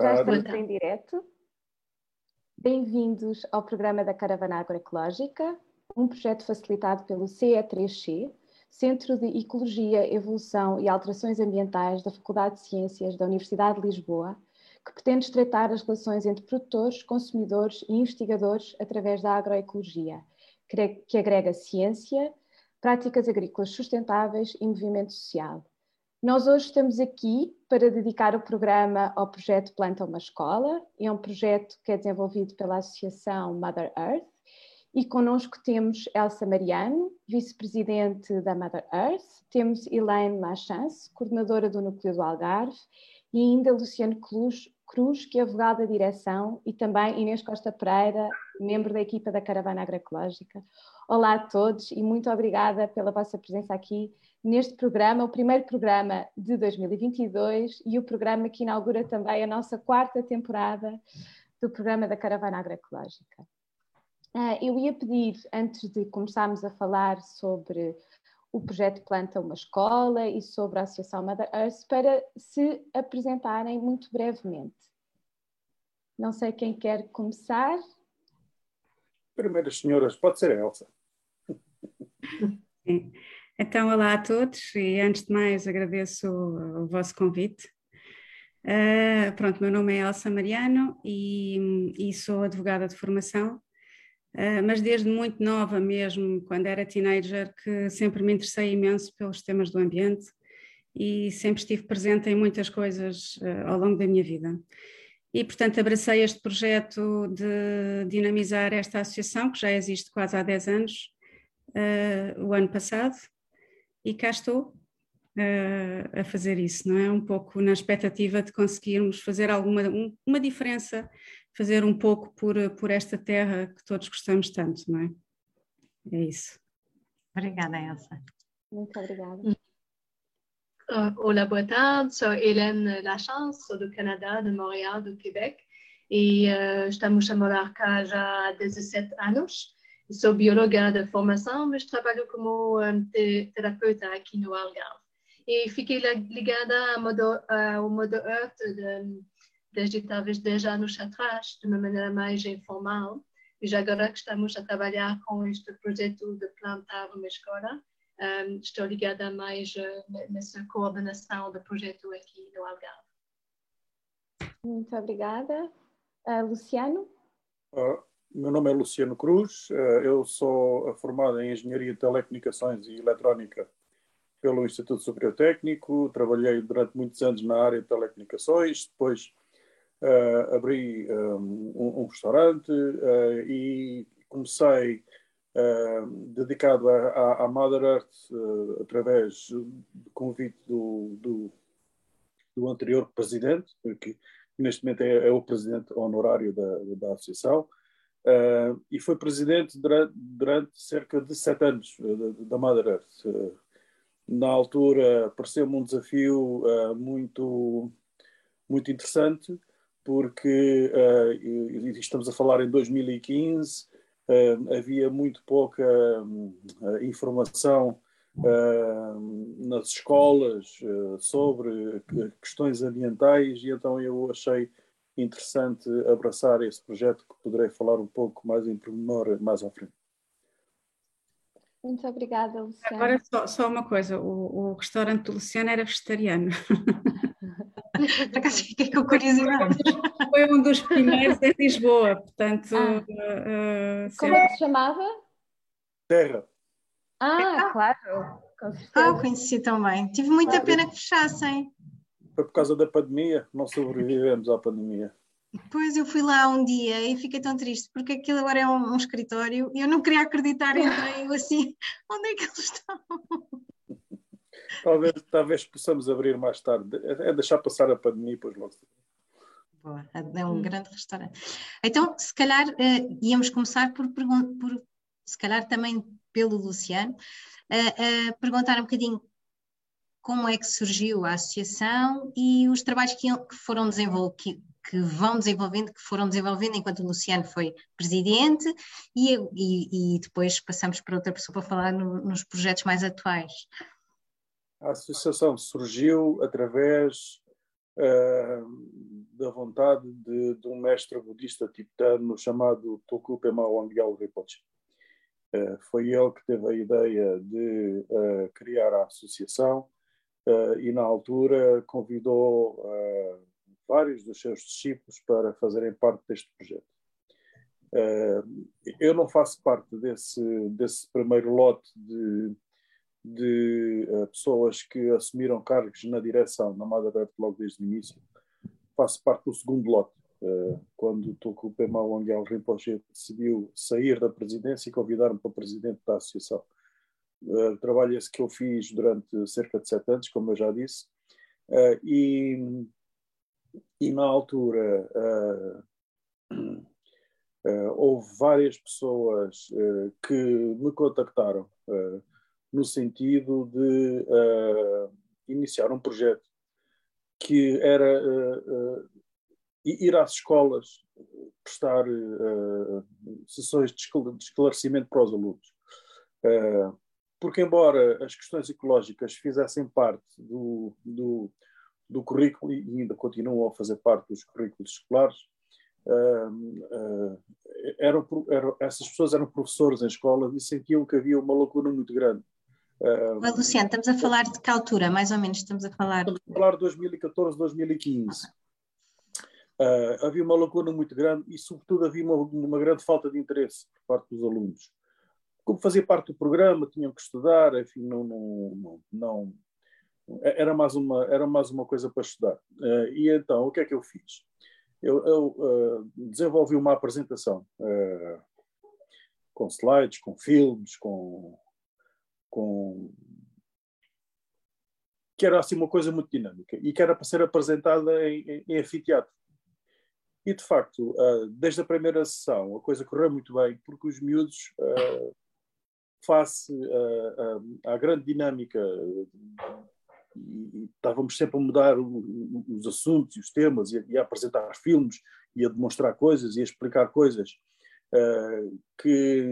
Já estamos em direto. Bem-vindos ao programa da Caravana Agroecológica, um projeto facilitado pelo CE3C, Centro de Ecologia, Evolução e Alterações Ambientais da Faculdade de Ciências da Universidade de Lisboa, que pretende estreitar as relações entre produtores, consumidores e investigadores através da agroecologia, que agrega ciência, práticas agrícolas sustentáveis e movimento social. Nós hoje estamos aqui para dedicar o programa ao projeto Planta uma Escola. É um projeto que é desenvolvido pela Associação Mother Earth e connosco temos Elsa Mariano, vice-presidente da Mother Earth, temos Elaine Lachance, coordenadora do Núcleo do Algarve, e ainda Luciano Cruz, que é advogado da direção, e também Inês Costa Pereira, membro da equipa da Caravana Agroecológica. Olá a todos e muito obrigada pela vossa presença aqui neste programa, o primeiro programa de 2022 e o programa que inaugura também a nossa quarta temporada do programa da Caravana Agroecológica. Ah, eu ia pedir, antes de começarmos a falar sobre o projeto Planta uma Escola e sobre a Associação Mother Earth, para se apresentarem muito brevemente. Não sei quem quer começar. Primeiras senhoras, pode ser a Elsa. Então, olá a todos e antes de mais agradeço o, o vosso convite. Uh, pronto, meu nome é Elsa Mariano e, e sou advogada de formação, uh, mas desde muito nova mesmo, quando era teenager, que sempre me interessei imenso pelos temas do ambiente e sempre estive presente em muitas coisas uh, ao longo da minha vida. E, portanto, abracei este projeto de dinamizar esta associação, que já existe quase há 10 anos, o ano passado, e cá estou uh, a fazer isso, não é? Um pouco na expectativa de conseguirmos fazer alguma um, uma diferença, fazer um pouco por, por esta terra que todos gostamos tanto, não é? É isso. Obrigada, Elsa. Muito obrigada. Uh, olá, boa tarde. Sou Hélène Lachance, sou do Canadá, de Montréal, do Quebec, e uh, estamos a morar cá já há 17 anos sou bióloga de formação, mas trabalho como um, terapeuta aqui no Algarve. E fiquei ligada ao modo, ao modo Earth de, desde talvez 10 anos atrás, de uma maneira mais informal. E já agora que estamos a trabalhar com este projeto de plantar uma escola, um, estou ligada mais uh, nessa coordenação do projeto aqui no Algarve. Muito obrigada. Uh, Luciano? Uh, meu nome é Luciano Cruz, eh, eu sou formado em Engenharia de Telecomunicações e Eletrónica pelo Instituto Superior Técnico, trabalhei durante muitos anos na área de telecomunicações, depois uh, abri um, eh, um, um restaurante uh, e comecei uh, dedicado à, Mother Earth através do convite do, do, do, anterior presidente, que neste momento é, é o presidente honorário da, da associação, Uh, e foi presidente durante, durante, cerca de sete anos uh, da Mother Earth. Uh, na altura pareceu-me um desafio muito, muito interessante, porque estamos a falar em 2015, havia muito pouca informação nas escolas sobre questões ambientais, e então eu achei interessante abraçar esse projeto que poderei falar um pouco mais em pormenor mais à frente. Muito obrigada, Luciana. Agora só, só uma coisa, o, o, restaurante do Luciano era vegetariano. Por acaso fiquei com curiosidade. Foi um dos primeiros em Lisboa, portanto... Ah. Uh, Como é que se chamava? Terra. Ah, claro. Ah, conheci também. Tive muita claro. pena que fechassem foi por causa da pandemia, não sobrevivemos à pandemia. Pois eu fui lá um dia e fiquei tão triste porque aquilo agora é um, um escritório e eu não queria acreditar, entrei eu assim, onde é que eles estão? Talvez, talvez possamos abrir mais tarde, é, é deixar passar a pandemia depois logo. Boa, é um hum. grande restaurante. Então, se calhar uh, íamos começar por, por, se calhar também pelo Luciano, uh, uh, perguntar um bocadinho como é que surgiu a associação e os trabalhos que, foram desenvolvidos, que, vão desenvolvendo, que foram desenvolvendo enquanto o Luciano foi presidente e, e, e depois passamos para outra pessoa para falar no, nos projetos mais atuais. A associação surgiu através da vontade de, de, um mestre budista tibetano chamado Toku Pema Wangyal Rinpoche. Uh, foi ele que teve a ideia de uh, criar a associação uh, e, na altura, convidou vários dos seus discípulos para fazerem parte deste projeto. eu não faço parte desse, desse primeiro lote de, de pessoas que assumiram cargos na direção, na Mother logo desde o início faço parte do segundo lote. Quando o Pema Wangyal Rinpoche decidiu sair da presidência e convidar-me para presidente da associação. Uh, trabalho esse que eu fiz durante cerca de sete anos, como eu já disse, uh, e, e na altura houve várias pessoas que me contactaram no sentido de iniciar um projeto que era uh, uh, ir às escolas prestar uh, sessões de esclarecimento para os alunos. Porque, embora as questões ecológicas fizessem parte do, do, do currículo e ainda continuam a fazer parte dos currículos escolares, eram, eram, essas pessoas eram professores em escolas e sentiam que havia uma lacuna muito grande Uh, Luciano, estamos a falar de que altura, mais ou menos, estamos a falar? Estamos a falar de 2014, 2015. Uh, havia uma lacuna muito grande e, sobretudo, havia uma, uma, grande falta de interesse por parte dos alunos. Como fazia parte do programa, tinham que estudar, enfim, não, não, não, não era, mais uma, era mais uma coisa para estudar. Uh, e então, o que é que eu fiz? Eu, eu uh, desenvolvi uma apresentação com slides, com filmes, com com que era assim uma coisa muito dinâmica e que era para ser apresentada em, em, em anfiteatro. E de facto, uh, desde a primeira sessão, a coisa correu muito bem, porque os miúdos, uh, face uh, à grande dinâmica, e, estávamos sempre a mudar o, o, os assuntos e os temas, e a, e a, apresentar filmes, e a demonstrar coisas, e a explicar coisas que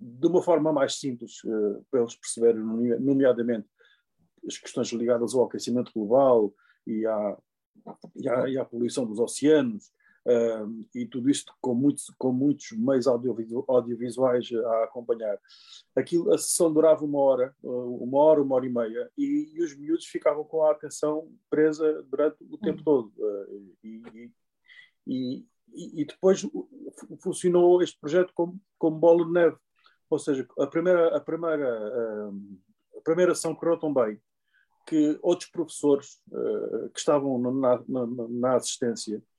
de uma forma mais simples, uh, para eles perceberem, nomeadamente as questões ligadas ao aquecimento global e à, e à, e à poluição dos oceanos, uh, e tudo isto com muitos, com muitos meios audiovisuais a acompanhar. Aquilo, a sessão durava uma hora, uh, uma hora, uma hora e meia, e, e, os miúdos ficavam com a atenção presa durante o tempo todo. e, e, e depois funcionou este projeto como, como bola de neve. Ou seja, a primeira, a primeira, a primeira ação correu tão bem que outros professores uh, que estavam na, na, na assistência uh,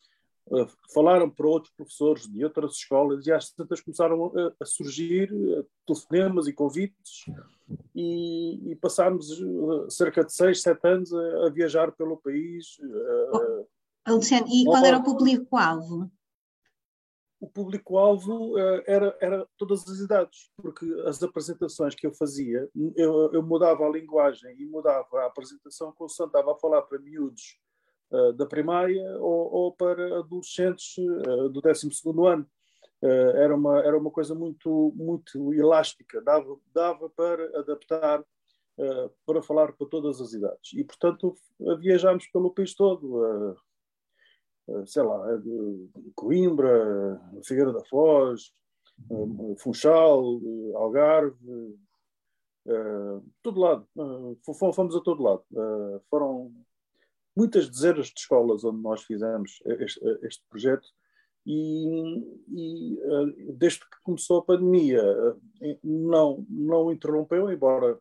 falaram para outros professores de outras escolas e às tantas começaram a, a surgir uh, telefonemas e convites e, e passámos cerca de seis, sete anos a, a viajar pelo país. Oh, Luciano, e qual era o público-alvo? o público-alvo era, era todas as idades, porque as apresentações que eu fazia, eu, eu mudava a linguagem e mudava a apresentação quando estava a falar para miúdos uh, da primária ou, ou para adolescentes uh, do 12 ano. era, uma, era uma coisa muito, muito elástica, dava, dava para adaptar para falar para todas as idades. E, portanto, viajámos pelo país todo, sei lá, Coimbra, Figueira da Foz, Funchal, Algarve, todo lado. Fomos a todo lado. Foram muitas dezenas de escolas onde nós fizemos este, este projeto e, e, desde que começou a pandemia não, não interrompeu, embora,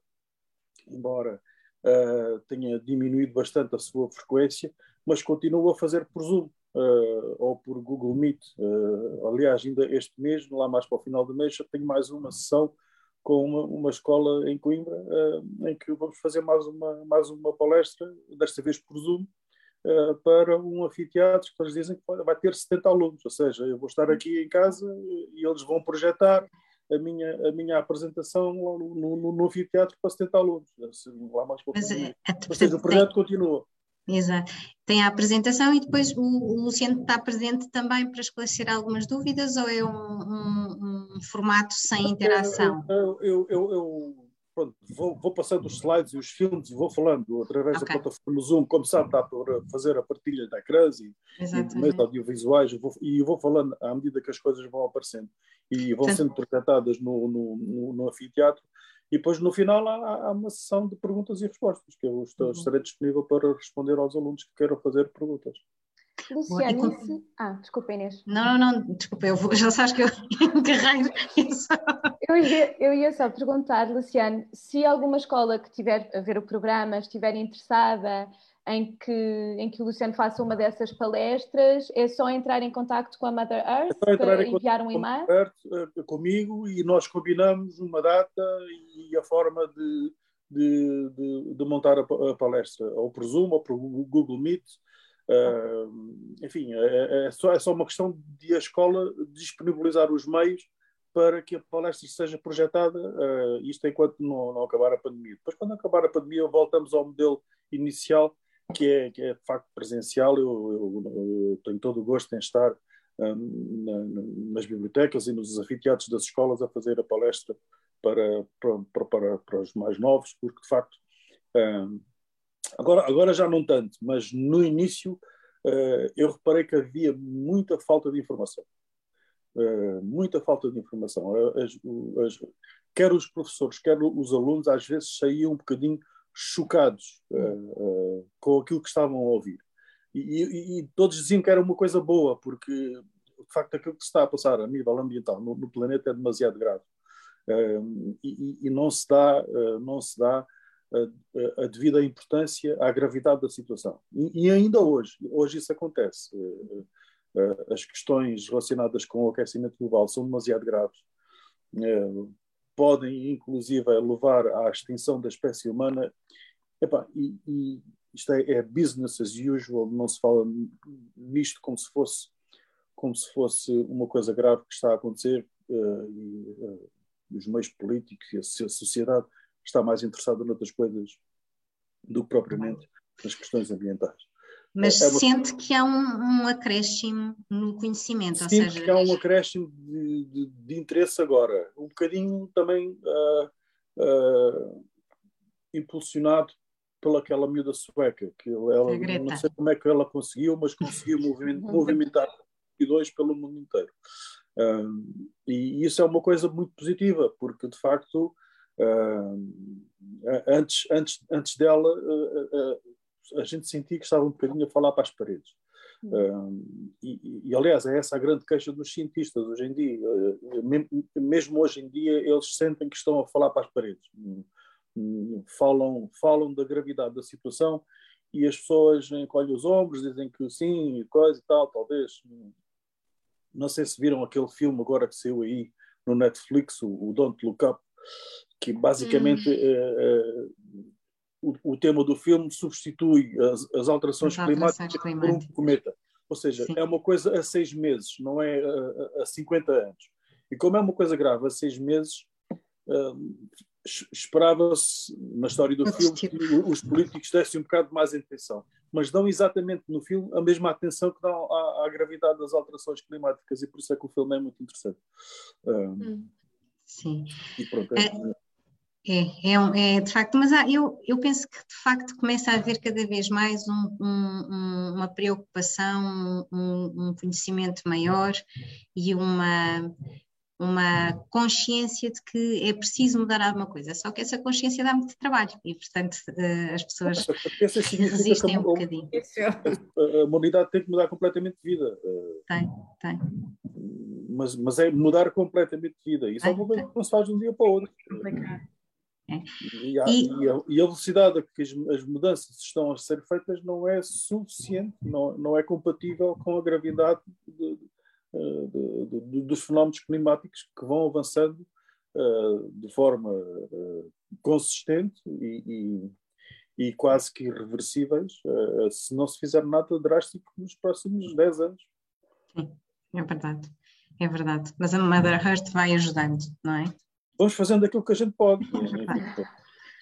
embora uh, tenha diminuído bastante a sua frequência, mas continua a fazer por Zoom uh, ou por Google Meet. Uh, aliás, ainda este mês, lá mais para o final do mês, já tenho mais uma sessão com uma, uma escola em Coimbra, uh, em que vamos fazer mais uma, mais uma palestra, desta vez por Zoom, para um anfiteatro que eles dizem que vai ter 70 alunos, ou seja, eu vou estar aqui em casa e eles vão projetar a minha, a minha apresentação no, no, no anfiteatro para 70 alunos, lá mais Mas, é, é, Ou seja, o projeto continua. Exato. Tem a apresentação e depois o, o, Luciano está presente também para esclarecer algumas dúvidas ou é um, um, um formato sem interação? Eu, eu, eu, eu pronto, vou, vou, passando os slides e os filmes e vou falando através okay. da plataforma Zoom, como sabe, está para fazer a partilha da ecrãs e, e meios audiovisuais vou, e eu vou falando à medida que as coisas vão aparecendo e vão sendo projetadas no, no, no, no anfiteatro e depois no final há, há, uma sessão de perguntas e respostas que eu estou, uhum. estarei disponível para responder aos alunos que queiram fazer perguntas. Luciane, com... ah, desculpa Inês. Não, não, não, desculpa, eu vou, já sabes que eu encarreiro isso. Eu ia, eu ia só perguntar, Luciane, se alguma escola que tiver a ver o programa estiver interessada em que, em que o Luciano faça uma dessas palestras, é só entrar em contato com a Mother Earth é para enviar um e-mail? Earth, eh, comigo e nós combinamos uma data e a forma de, de, de, de montar a, a palestra, ou por Zoom, ou por Google Meet, Uh, enfim, é, é, é, só, é só uma questão de a escola disponibilizar os meios para que a palestra seja projetada, uh, isto enquanto não, não, acabar a pandemia. Depois, quando acabar a pandemia, voltamos ao modelo inicial, que é, que é de facto presencial. Eu, eu, eu tenho todo o gosto em estar um, na, nas bibliotecas e nos anfiteatros das escolas a fazer a palestra para, para, para, para os mais novos, porque de facto um, Agora, agora já não tanto, mas no início uh, eu reparei que havia muita falta de informação. Uh, muita falta de informação. As, as, quer os professores, quer os alunos, às vezes saíam um bocadinho chocados uh, com aquilo que estavam a ouvir. E, e, e, todos diziam que era uma coisa boa, porque de facto aquilo que se está a passar a nível ambiental no, no planeta é demasiado grave. E, e, não se dá, não se dá a, a, devida importância à gravidade da situação. E, ainda hoje, hoje isso acontece. As questões relacionadas com o aquecimento global são demasiado graves. Podem, inclusive, levar à extinção da espécie humana. e, e isto é, é, business as usual, não se fala nisto como se fosse como se fosse uma coisa grave que está a acontecer uh, e uh, os meios políticos e a sociedade está mais interessada noutras coisas do que propriamente nas questões ambientais. Mas é uma... sente que há um, um, acréscimo no conhecimento, Sinto ou seja... que há um acréscimo de, de, de interesse agora, um bocadinho também uh, uh, impulsionado pelaquela miúda sueca, que ela, não sei como é que ela conseguiu, mas conseguiu movimentar e dois pelo mundo inteiro. Uh, e isso é uma coisa muito positiva, porque de facto antes, antes, antes dela, a gente sentia que estava um bocadinho a falar para as paredes. E, e, aliás, é essa a grande queixa dos cientistas hoje em dia. mesmo hoje em dia, eles sentem que estão a falar para as paredes. Falam, falam da gravidade da situação e as pessoas encolhem os ombros, dizem que sim, coisa e tal, talvez. Não sei se viram aquele filme agora que saiu aí no Netflix, o, Don't Look Up, que basicamente hum. uh, o, o, tema do filme substitui as, as alterações, as alterações climáticas, climáticas, por um cometa. Ou seja, Sim. é uma coisa a seis meses, não é a, a 50 anos. E como é uma coisa grave a seis meses, uh, esperava-se, na história do filme, que os políticos dessem um bocado mais atenção. Mas dão exatamente no filme a mesma atenção que dão à, à gravidade das alterações climáticas, e por isso é que o filme é muito interessante. hum. Sim. E pronto, é, é, é, é, de facto, mas há, eu, eu penso que de facto começa a haver cada vez mais um, um, uma preocupação, um, um, conhecimento maior e uma, uma consciência de que é preciso mudar alguma coisa, só que essa consciência dá muito trabalho e, portanto, uh, as pessoas resistem um bocadinho. A humanidade tem que mudar completamente de vida. Tem, tem mas, mas é mudar completamente de vida. Isso é uma coisa que não se faz de um dia para o outro. É. E, a, e... a, e, a, velocidade a que as, as, mudanças estão a ser feitas não é suficiente, não, não é compatível com a gravidade de, de, de, dos fenómenos climáticos que vão avançando uh, de forma uh, consistente e, e, e, quase que irreversíveis uh, se não se fizer nada drástico nos próximos 10 anos. Sim, é verdade é verdade. Mas a Mother Earth vai ajudando, não é? Vamos fazendo aquilo que a gente pode.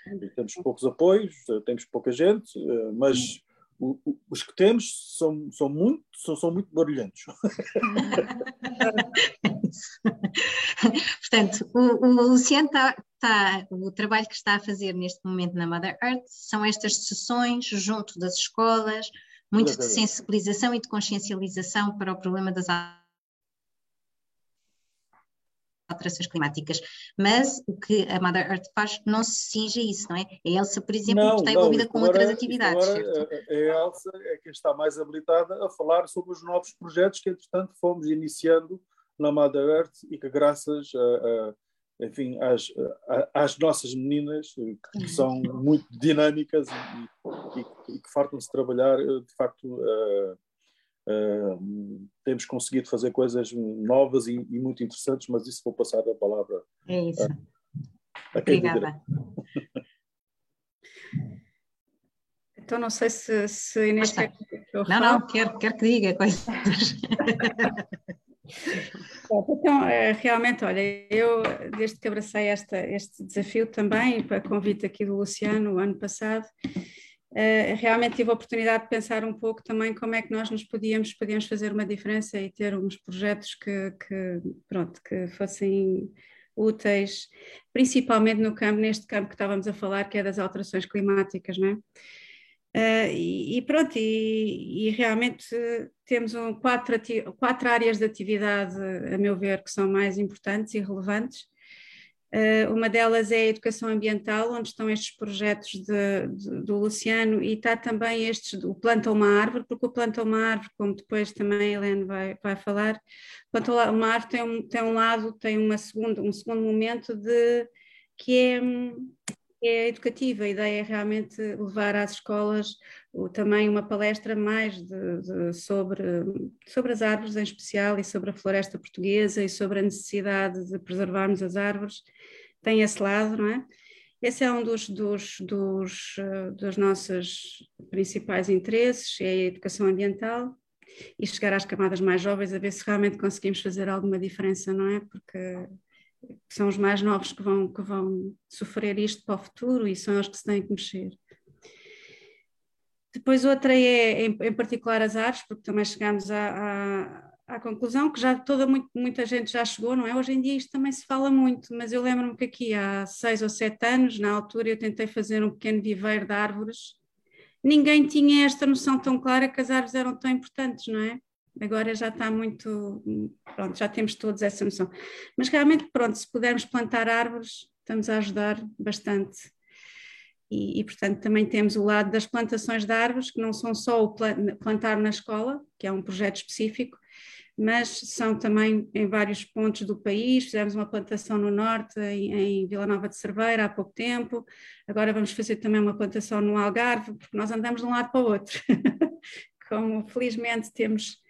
É temos poucos apoios, temos pouca gente, eh, mas o, o, os que temos são, são, muito, são, são muito barulhentos. Portanto, o, o Luciano está, está, o trabalho que está a fazer neste momento na Mother Earth são estas sessões junto das escolas, muito de sensibilização e de consciencialização para o problema das alterações climáticas. Mas o que a Mother Earth faz não se cinge a isso, não é? A Elsa, por exemplo, não, está envolvida não, com agora, outras atividades. Agora, a Elsa é quem está mais habilitada a falar sobre os novos projetos que, entretanto, fomos iniciando na Mother Earth e que, graças a, a enfim, às, às, nossas meninas, que são muito dinâmicas e, e, e que fartam-se trabalhar, de facto, uh, Uh, temos conseguido fazer coisas novas e, e, muito interessantes, mas isso vou passar a palavra. É isso. A, a Obrigada. Então, não sei se, se Inês quer que eu Não, não, quero, quero que diga coisas. Então, é, realmente, olha, eu desde que abracei esta, este desafio também, para convite aqui do Luciano, o ano passado, realmente tive a oportunidade de pensar um pouco também como é que nós nos podíamos, podíamos fazer uma diferença e ter uns projetos que, que, pronto, que fossem úteis, principalmente no campo, neste campo que estávamos a falar, que é das alterações climáticas, não é? Uh, e, e, pronto, e, e, realmente temos um, quatro, quatro áreas de atividade, a meu ver, que são mais importantes e relevantes. Uh, uma delas é a educação ambiental, onde estão estes projetos de, de, do Luciano e está também estes, o Planta uma Árvore, porque o Planta uma Árvore, como depois também a Helene vai, vai falar, Planta uma Árvore tem um, tem um lado, tem uma segunda, um segundo momento de, que é, é educativa, a ideia é realmente levar às escolas também uma palestra mais de, de, sobre, sobre as árvores em especial e sobre a floresta portuguesa e sobre a necessidade de preservarmos as árvores tem esse lado, não é? Esse é um dos, dos, dos, eh, dos nossos principais interesses, é a educação ambiental e chegar às camadas mais jovens a ver se realmente conseguimos fazer alguma diferença, não é? Porque são os mais novos que vão, que vão sofrer isto para o futuro e são os que se têm que mexer. Depois outra é, em, em particular, as árvores, porque também chegamos a à conclusão que já toda muita gente já chegou, não é? Hoje em dia isto também se fala muito, mas eu lembro-me que aqui há seis ou sete anos, na altura, eu tentei fazer um pequeno viveiro de árvores. Ninguém tinha esta noção tão clara que as árvores eram tão importantes, não é? Agora já está muito, pronto, já temos todos essa noção. Mas realmente, pronto, se pudermos plantar árvores, estamos a ajudar bastante. E, e, portanto, também temos o lado das plantações de árvores, que não são só o plantar na escola, que é um projeto específico, mas são também em vários pontos do país. Fizemos uma plantação no norte, em, em Vila Nova de Cerveira, há pouco tempo. Agora vamos fazer também uma plantação no Algarve, porque nós andamos de um lado para o outro. Como felizmente temos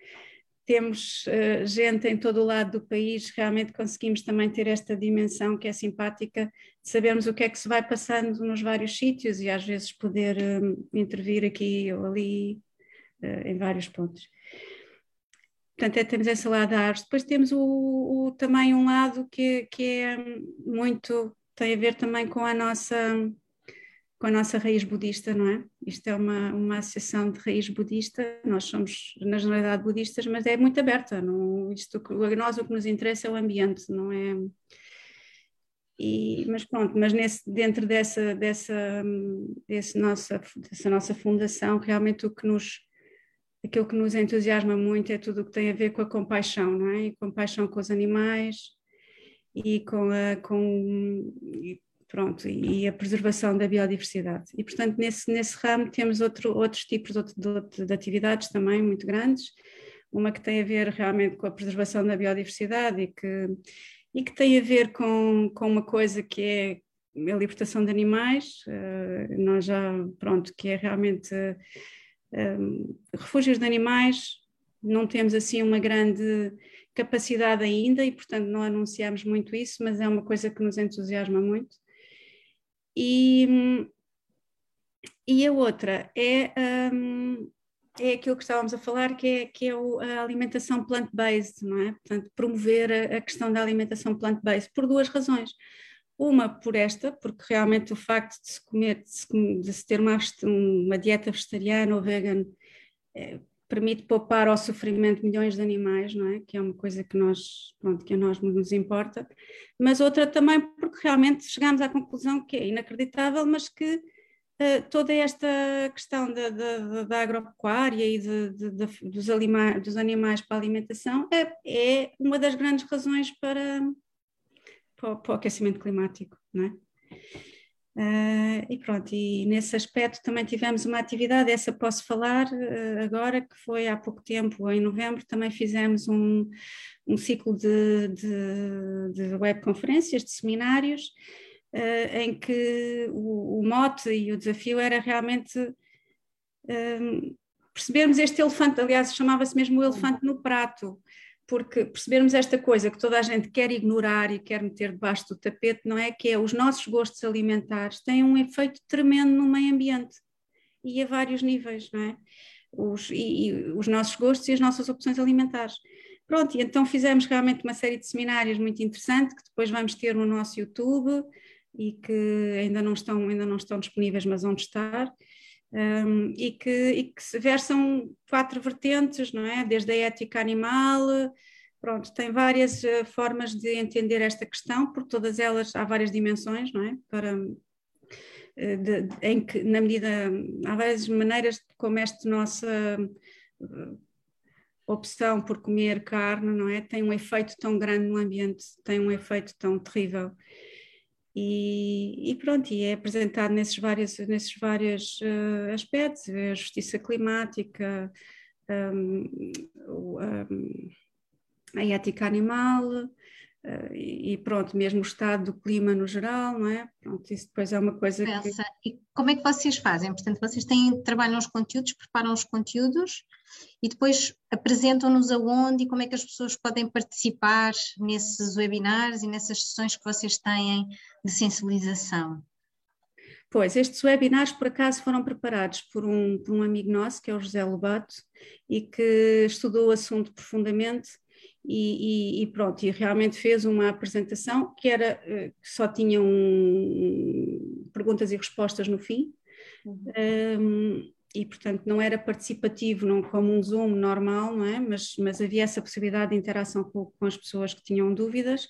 temos uh, gente em todo o lado do país, realmente conseguimos também ter esta dimensão que é simpática, de sabermos o que é que se vai passando nos vários sítios e às vezes poder uh, intervir aqui ou ali uh, em vários pontos. Portanto, é, temos esse lado da arte. Depois temos o, o, também um lado que, que é muito, tem a ver também com a nossa com a nossa raiz budista, não é? Isto é uma, uma associação de raiz budista, nós somos na generalidade budistas, mas é muito aberta, não, isto, nós o que nos interessa é o ambiente, não é? E, mas pronto, mas nesse, dentro dessa, dessa, desse nossa, dessa nossa fundação, realmente o que nos aquilo que nos entusiasma muito é tudo o que tem a ver com a compaixão, não é? E compaixão com os animais e com a com pronto e a preservação da biodiversidade. E portanto nesse nesse ramo temos outro, outros tipos de, de, de atividades também muito grandes, uma que tem a ver realmente com a preservação da biodiversidade e que e que tem a ver com, com uma coisa que é a libertação de animais, uh, nós já, pronto, que é realmente refúgios de animais, não temos assim uma grande capacidade ainda e, portanto, não anunciamos muito isso, mas é uma coisa que nos entusiasma muito. E, e a outra é, um, é aquilo que estávamos a falar, que é, que é a alimentação plant-based, não é? Portanto, promover a, a questão da alimentação plant-based, por duas razões. Uma por esta, porque realmente o facto de se comer, de se, de se ter uma, uma, dieta vegetariana ou vegan é, permite poupar ao sofrimento milhões de animais, não é? Que é uma coisa que nós, pronto, que a nós nos importa. Mas outra também porque realmente chegamos à conclusão que é inacreditável, mas que uh, toda esta questão da, da, da agropecuária e de, de, de, dos, anima, dos animais para a alimentação é, é uma das grandes razões para, para, para o aquecimento climático, não é? Uh, e pronto, e nesse aspecto também tivemos uma atividade, essa posso falar uh, agora, que foi há pouco tempo, em novembro, também fizemos um, um ciclo de, de, de webconferências, de seminários, uh, em que o, o, mote e o desafio era realmente percebermos este elefante, aliás, chamava-se mesmo o elefante no prato, porque percebermos esta coisa que toda a gente quer ignorar e quer meter debaixo do tapete, não é? Que é os nossos gostos alimentares têm um efeito tremendo no meio ambiente e a vários níveis, não é? Os, e, e os nossos gostos e as nossas opções alimentares. Pronto, e então fizemos realmente uma série de seminários muito interessante que depois vamos ter no nosso YouTube e que ainda não estão, ainda não estão disponíveis, mas vão estar um, e, que, e que se versam quatro vertentes, não é? Desde a ética animal, pronto, tem várias uh, formas de entender esta questão, por todas elas há várias dimensões, não é? Para, uh, de, de, em que, na medida, há várias maneiras como esta nossa uh, opção por comer carne, não é? Tem um efeito tão grande no ambiente, tem um efeito tão terrível. E, e, pronto, e é apresentado nesses vários, nesses vários uh, aspectos, a justiça climática, um, um, a ética animal, uh, e pronto, mesmo o estado do clima no geral, não é? Pronto, isso depois é uma coisa Elsa, que... E como é que vocês fazem? Portanto, vocês têm, trabalham os conteúdos, preparam os conteúdos e depois apresentam-nos aonde e como é que as pessoas podem participar nesses webinars e nessas sessões que vocês têm de sensibilização? Pois, estes webinars por acaso foram preparados por um, por um amigo nosso, que é o José Lobato, e que estudou o assunto profundamente e, e, pronto, e realmente fez uma apresentação que era eh, que só tinha um, perguntas e respostas no fim. Uhum. Um, e portanto não era participativo não como um Zoom normal, não é? mas, mas havia essa possibilidade de interação com, com as pessoas que tinham dúvidas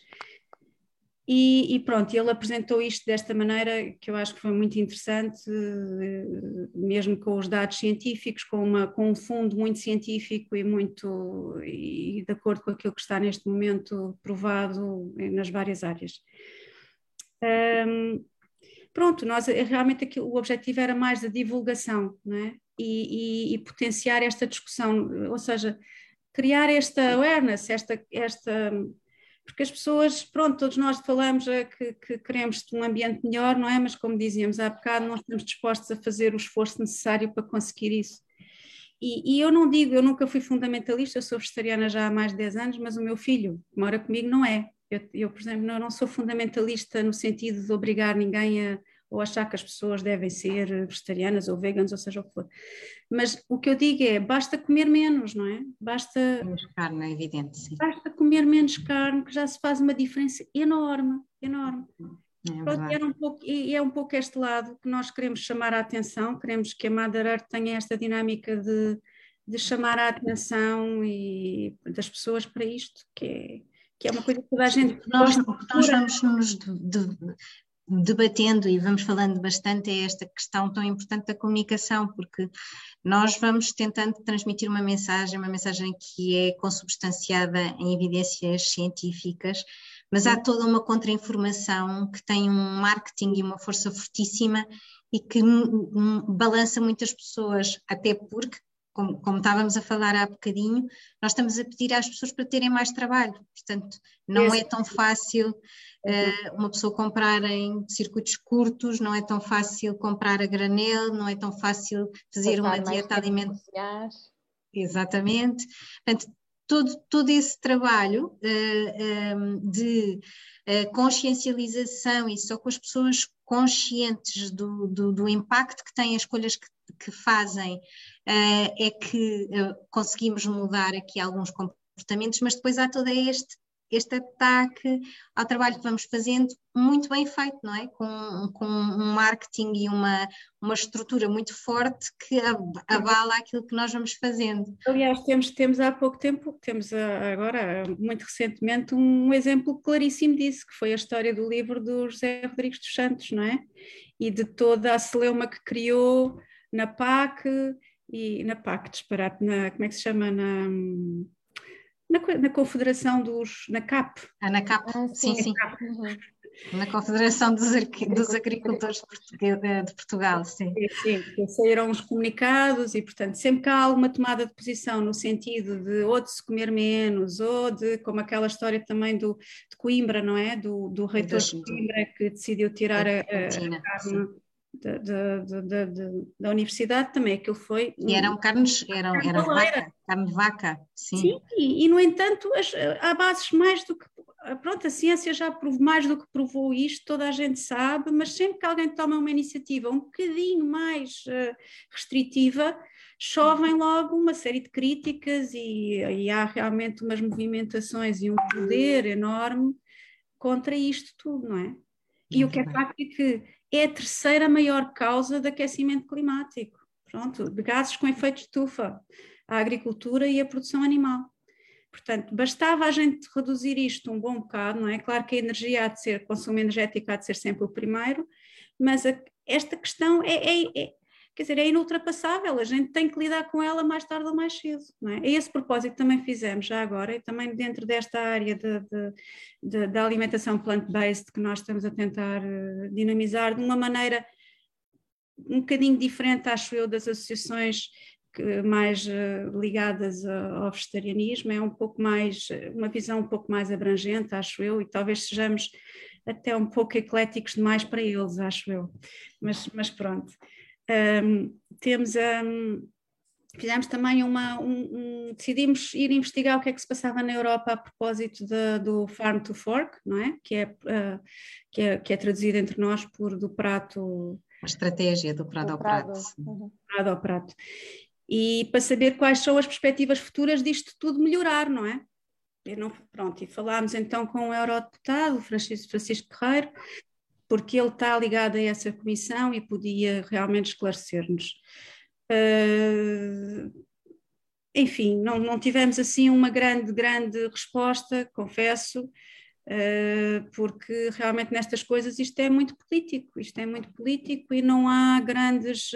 e, e, pronto, ele apresentou isto desta maneira que eu acho que foi muito interessante, eh, mesmo com os dados científicos, com, uma, com um fundo muito científico e muito e de acordo com aquilo que está neste momento provado nas várias áreas. Um, pronto, nós eh, realmente aqui, o objetivo era mais a divulgação, é? E, e, e potenciar esta discussão, ou seja, criar esta awareness, esta, esta porque as pessoas, pronto, todos nós falamos é, que, que, queremos um ambiente melhor, não é? Mas como dizíamos há bocado, não estamos dispostos a fazer o esforço necessário para conseguir isso. E, e, eu não digo, eu nunca fui fundamentalista, eu sou vegetariana já há mais de 10 anos, mas o meu filho, que mora comigo, não é. Eu, eu por exemplo, não, não sou fundamentalista no sentido de obrigar ninguém a, ou achar que as pessoas devem ser vegetarianas ou veganas, ou seja o que for. Mas o que eu digo é, basta comer menos, não é? Basta... Menos carne, é evidente, sim. Basta comer menos carne, que já se faz uma diferença enorme, enorme. É, Pronto, é, um pouco, e é um pouco este lado que nós queremos chamar a atenção, queremos que a Mother Earth tenha esta dinâmica de, de chamar a atenção e das pessoas para isto, que é, que é uma coisa que toda a gente. Nós, nós vamos nos de, de, debatendo e vamos falando bastante é esta questão tão importante da comunicação, porque nós vamos tentando transmitir uma mensagem, uma mensagem que é consubstanciada em evidências científicas, mas há toda uma contra-informação que tem um marketing e uma força fortíssima e que balança muitas pessoas, até porque como, como, estávamos a falar há bocadinho, nós estamos a pedir às pessoas para terem mais trabalho, portanto, não é tão fácil uh, uma pessoa comprar em circuitos curtos, não é tão fácil comprar a granel, não é tão fácil fazer uma dieta alimentar. Exatamente. Portanto, todo, todo esse trabalho uh, eh, um, ehm, de uh, consciencialização e só com as pessoas conscientes do, do, do impacto que têm as escolhas que, que fazem é que conseguimos mudar aqui alguns comportamentos, mas depois há todo este este ataque ao trabalho que vamos fazendo, muito bem feito, não é? Com, com um marketing e uma, uma estrutura muito forte que avala aquilo que nós vamos fazendo. Aliás, temos, temos há pouco tempo, temos agora, muito recentemente, um exemplo claríssimo disso, que foi a história do livro do José Rodrigues dos Santos, não é? E de toda a celeuma que criou na PAC e na PAC, disparate, na, como é que se chama? Na, na, na Confederação dos. na CAP. Ah, na CAP, ah, sim, sim. Uhum. Na Confederação dos, dos Agricultores de Portugal, sim. Sim, sim, saíram os comunicados e, portanto, sempre que há alguma tomada de posição no sentido de ou de se comer menos, ou de, como aquela história também do, de Coimbra, não é? Do, do reitor de Coimbra que decidiu tirar a, a, a carne da, da, da, da, universidade também, aquilo foi. E eram carnes, eram, era vaca, carne de vaca, sim. Sim, e, e no entanto as, há bases mais do que. Pronto, a ciência já provou mais do que provou isto, toda a gente sabe, mas sempre que alguém toma uma iniciativa um bocadinho mais uh, restritiva, chovem logo uma série de críticas e, e há realmente umas movimentações e um poder enorme contra isto tudo, não é? E o que é facto é que é a terceira maior causa de aquecimento climático. Pronto, de gases com efeito estufa, a agricultura e a produção animal. Portanto, bastava a gente reduzir isto um bom bocado, não é? Claro que a energia há de ser, consumo energético há de ser sempre o primeiro, mas a, esta questão é, é, é, quer dizer, é inultrapassável, a gente tem que lidar com ela mais tarde ou mais cedo. Não é? Esse propósito também fizemos já agora, e também dentro desta área de, de, de, da alimentação plant-based que nós estamos a tentar uh, dinamizar de uma maneira um bocadinho diferente, acho eu, das associações que, mais uh, ligadas ao vegetarianismo, é um pouco mais, uma visão um pouco mais abrangente, acho eu, e talvez sejamos até um pouco ecléticos demais para eles, acho eu. Mas, mas pronto. Um, temos um, fizemos também uma um, um, decidimos ir investigar o que é que se passava na Europa a propósito de, do farm to fork não é? Que é, uh, que é que é traduzido entre nós por do prato. A estratégia do prato ao prato uhum. prato ao prato. E para saber quais são as perspectivas futuras disto tudo melhorar não é? E não, pronto, e falámos então com o eurodeputado Francisco, Francisco Guerreiro porque ele está ligado a essa comissão e podia realmente esclarecer-nos. Uh, enfim, não, não, tivemos assim uma grande, grande resposta, confesso, uh, porque realmente nestas coisas isto é muito político, isto é muito político e não há grandes.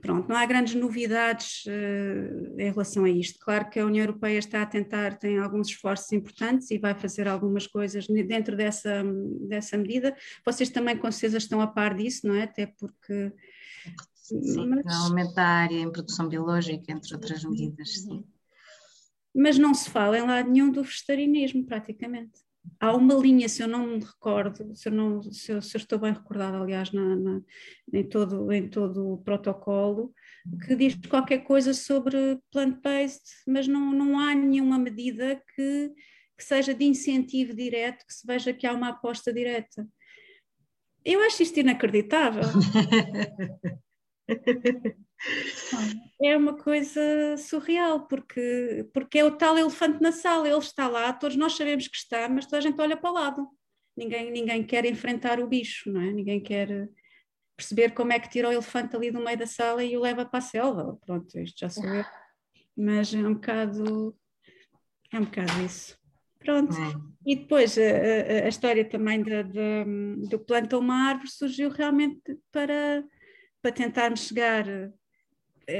Pronto, não há grandes novidades uh, em relação a isto. Claro que a União Europeia está a tentar, tem alguns esforços importantes e vai fazer algumas coisas dentro dessa, dessa medida. Vocês também com certeza estão a par disso, não é? Até porque... Sim, mas... aumentar a área em produção biológica, entre outras medidas, sim. Mas não se fala em lado nenhum do vegetarianismo, praticamente há uma linha, se eu não me recordo, se eu, não, se eu, se eu estou bem recordada, aliás, na, na, em, todo, em todo o protocolo, que diz qualquer coisa sobre plant-based, mas não, não há nenhuma medida que, que seja de incentivo direto, que se veja que há uma aposta direta. Eu acho isto inacreditável. É uma coisa surreal, porque, porque é o tal elefante na sala, ele está lá, todos nós sabemos que está, mas toda a gente olha para o lado. Ninguém, ninguém quer enfrentar o bicho, não é? Ninguém quer perceber como é que tira o elefante ali do meio da sala e o leva para a selva. Pronto, isto já sou eu. Mas é um bocado. É um bocado isso. Pronto. E depois a, a, a história também de, de, do planta uma árvore surgiu realmente para, para tentarmos chegar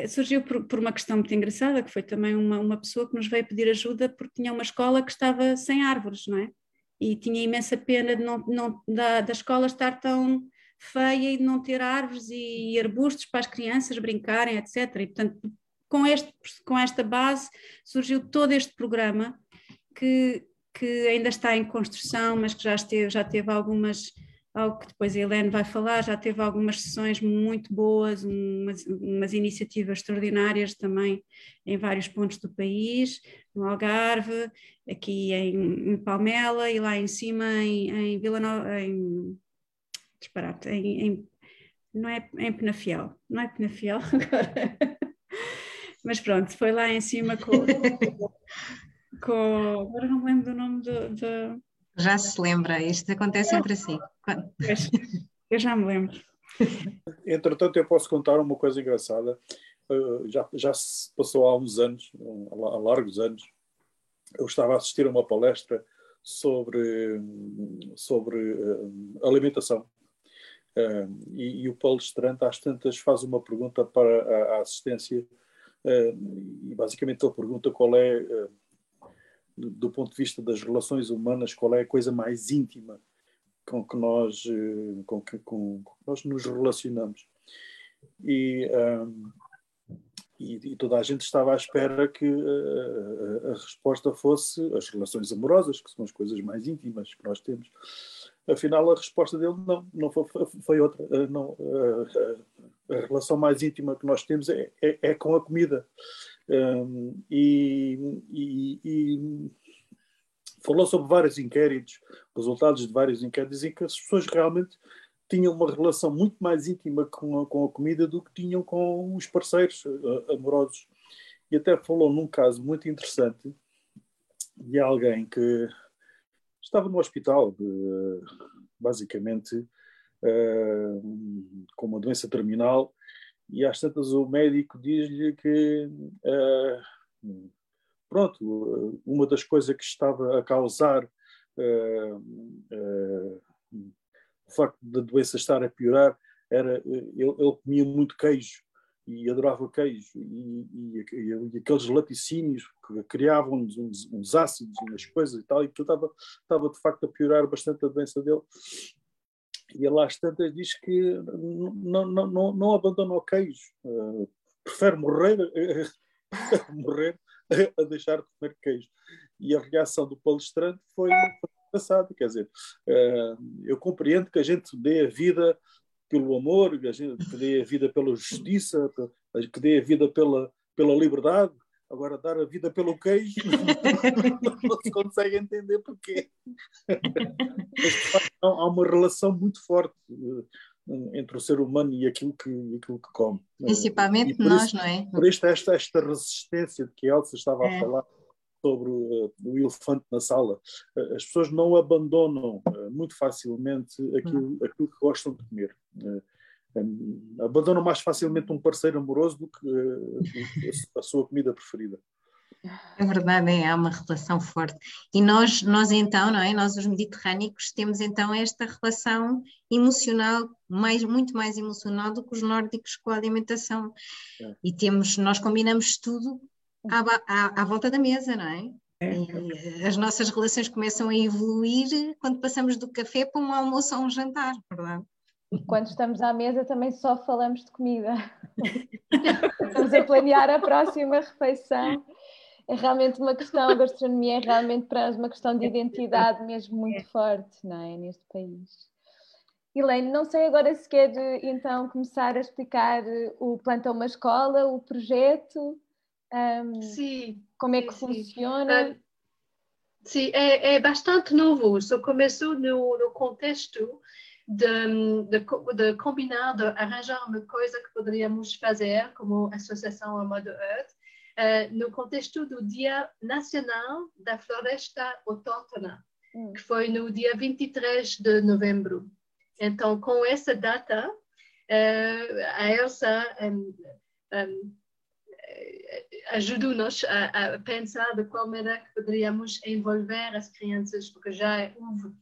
surgiu por, por, uma questão muito engraçada, que foi também uma, uma pessoa que nos veio pedir ajuda porque tinha uma escola que estava sem árvores, não é? E tinha imensa pena de não, não, da, da escola estar tão feia e de não ter árvores e arbustos para as crianças brincarem, etc. E, portanto, com, este, com esta base surgiu todo este programa que, que ainda está em construção, mas que já, esteve, já teve algumas algo que depois a Helene vai falar, já teve algumas sessões muito boas, umas, umas, iniciativas extraordinárias também em vários pontos do país, no Algarve, aqui em, em Palmela e lá em cima em, em Vila Nova, em, disparate, em, em, não é em Penafiel, não é Penafiel agora, mas pronto, foi lá em cima com com. Agora não me lembro do nome do. do... Já se lembra, isto acontece sempre assim. Eu já me lembro. Entretanto, eu posso contar uma coisa engraçada. Uh, já, já se passou há uns anos, há largos anos, eu estava a assistir a uma palestra sobre, sobre uh, alimentação. Uh, e, e, o palestrante, às tantas, faz uma pergunta para a, a assistência, e basicamente ele pergunta qual é, do ponto de vista das relações humanas, qual é a coisa mais íntima com que nós, eh, com que, com, com que nós nos relacionamos. E, um, e, e, toda a gente estava à espera que a, eh, a, a, resposta fosse as relações amorosas, que são as coisas mais íntimas que nós temos. Afinal, a resposta dele não, não foi, foi outra. Eh, não, a, a, relação mais íntima que nós temos é, é, é com a comida. Um, e, e falou sobre vários inquéritos, resultados de vários inquéritos, em que as pessoas realmente tinham uma relação muito mais íntima com a, com a comida do que tinham com os parceiros uh, amorosos. E até falou num caso muito interessante de alguém que estava no hospital, de, basicamente uh, com uma doença terminal, e às tantas o médico diz-lhe que uh, pronto, uma das coisas que estava a causar uh, uh, o facto da doença estar a piorar era ele, ele comia muito queijo e adorava queijo e, e, e, aqueles laticínios que criavam uns, uns, ácidos umas coisas e tal e que estava, estava de facto a piorar bastante a doença dele e ele às tantas diz que não, não, não, não abandona o queijo uh, prefere morrer morrer a deixar de comer queijo. E a reação do palestrante foi, engraçada, quer dizer, uh, eu compreendo que a gente dê a vida pelo amor, que a gente dê a vida pela justiça, que dê a vida pela, pela liberdade, Agora, dar a vida pelo queijo, não se consegue entender porquê. Mas, há uma relação muito forte entre o ser humano e aquilo que, aquilo que come. Principalmente nós, isso, não é? Por isto, esta, esta resistência de que a Elsa estava é. a falar sobre uh, o elefante na sala, uh, as pessoas não abandonam uh, muito facilmente aquilo, aquilo que gostam de comer. Abandonam mais facilmente um parceiro amoroso do que a, sua comida preferida. É verdade, é, há uma relação forte. E nós, nós então, não é? Nós os mediterrâneos temos então esta relação emocional, mais, muito mais emocional do que os nórdicos com a alimentação. É. E temos, nós combinamos tudo à, à, à volta da mesa, não é? é? as nossas relações começam a evoluir quando passamos do café para um almoço ou um jantar, verdade? E quando estamos à mesa também só falamos de comida. Estamos a planear a próxima refeição é realmente uma questão, a gastronomia é realmente para nós uma questão de identidade mesmo muito forte, não é? Neste país. Elaine, não sei agora se quer então começar a explicar o Planta uma Escola, o projeto, um, sim, como é que sim, funciona. Sim. sim, é, é, bastante novo, só começou no, no contexto de, de, de, combinar, de arranjar uma coisa que poderíamos fazer como associação Amado Earth, uh, no contexto do Dia Nacional da Floresta Autóctona, hum. que foi no dia 23 de novembro. Então, com essa data, uh, a Elsa um, um, ajudou-nos a, a, pensar de qual maneira que poderíamos envolver as crianças, porque já houve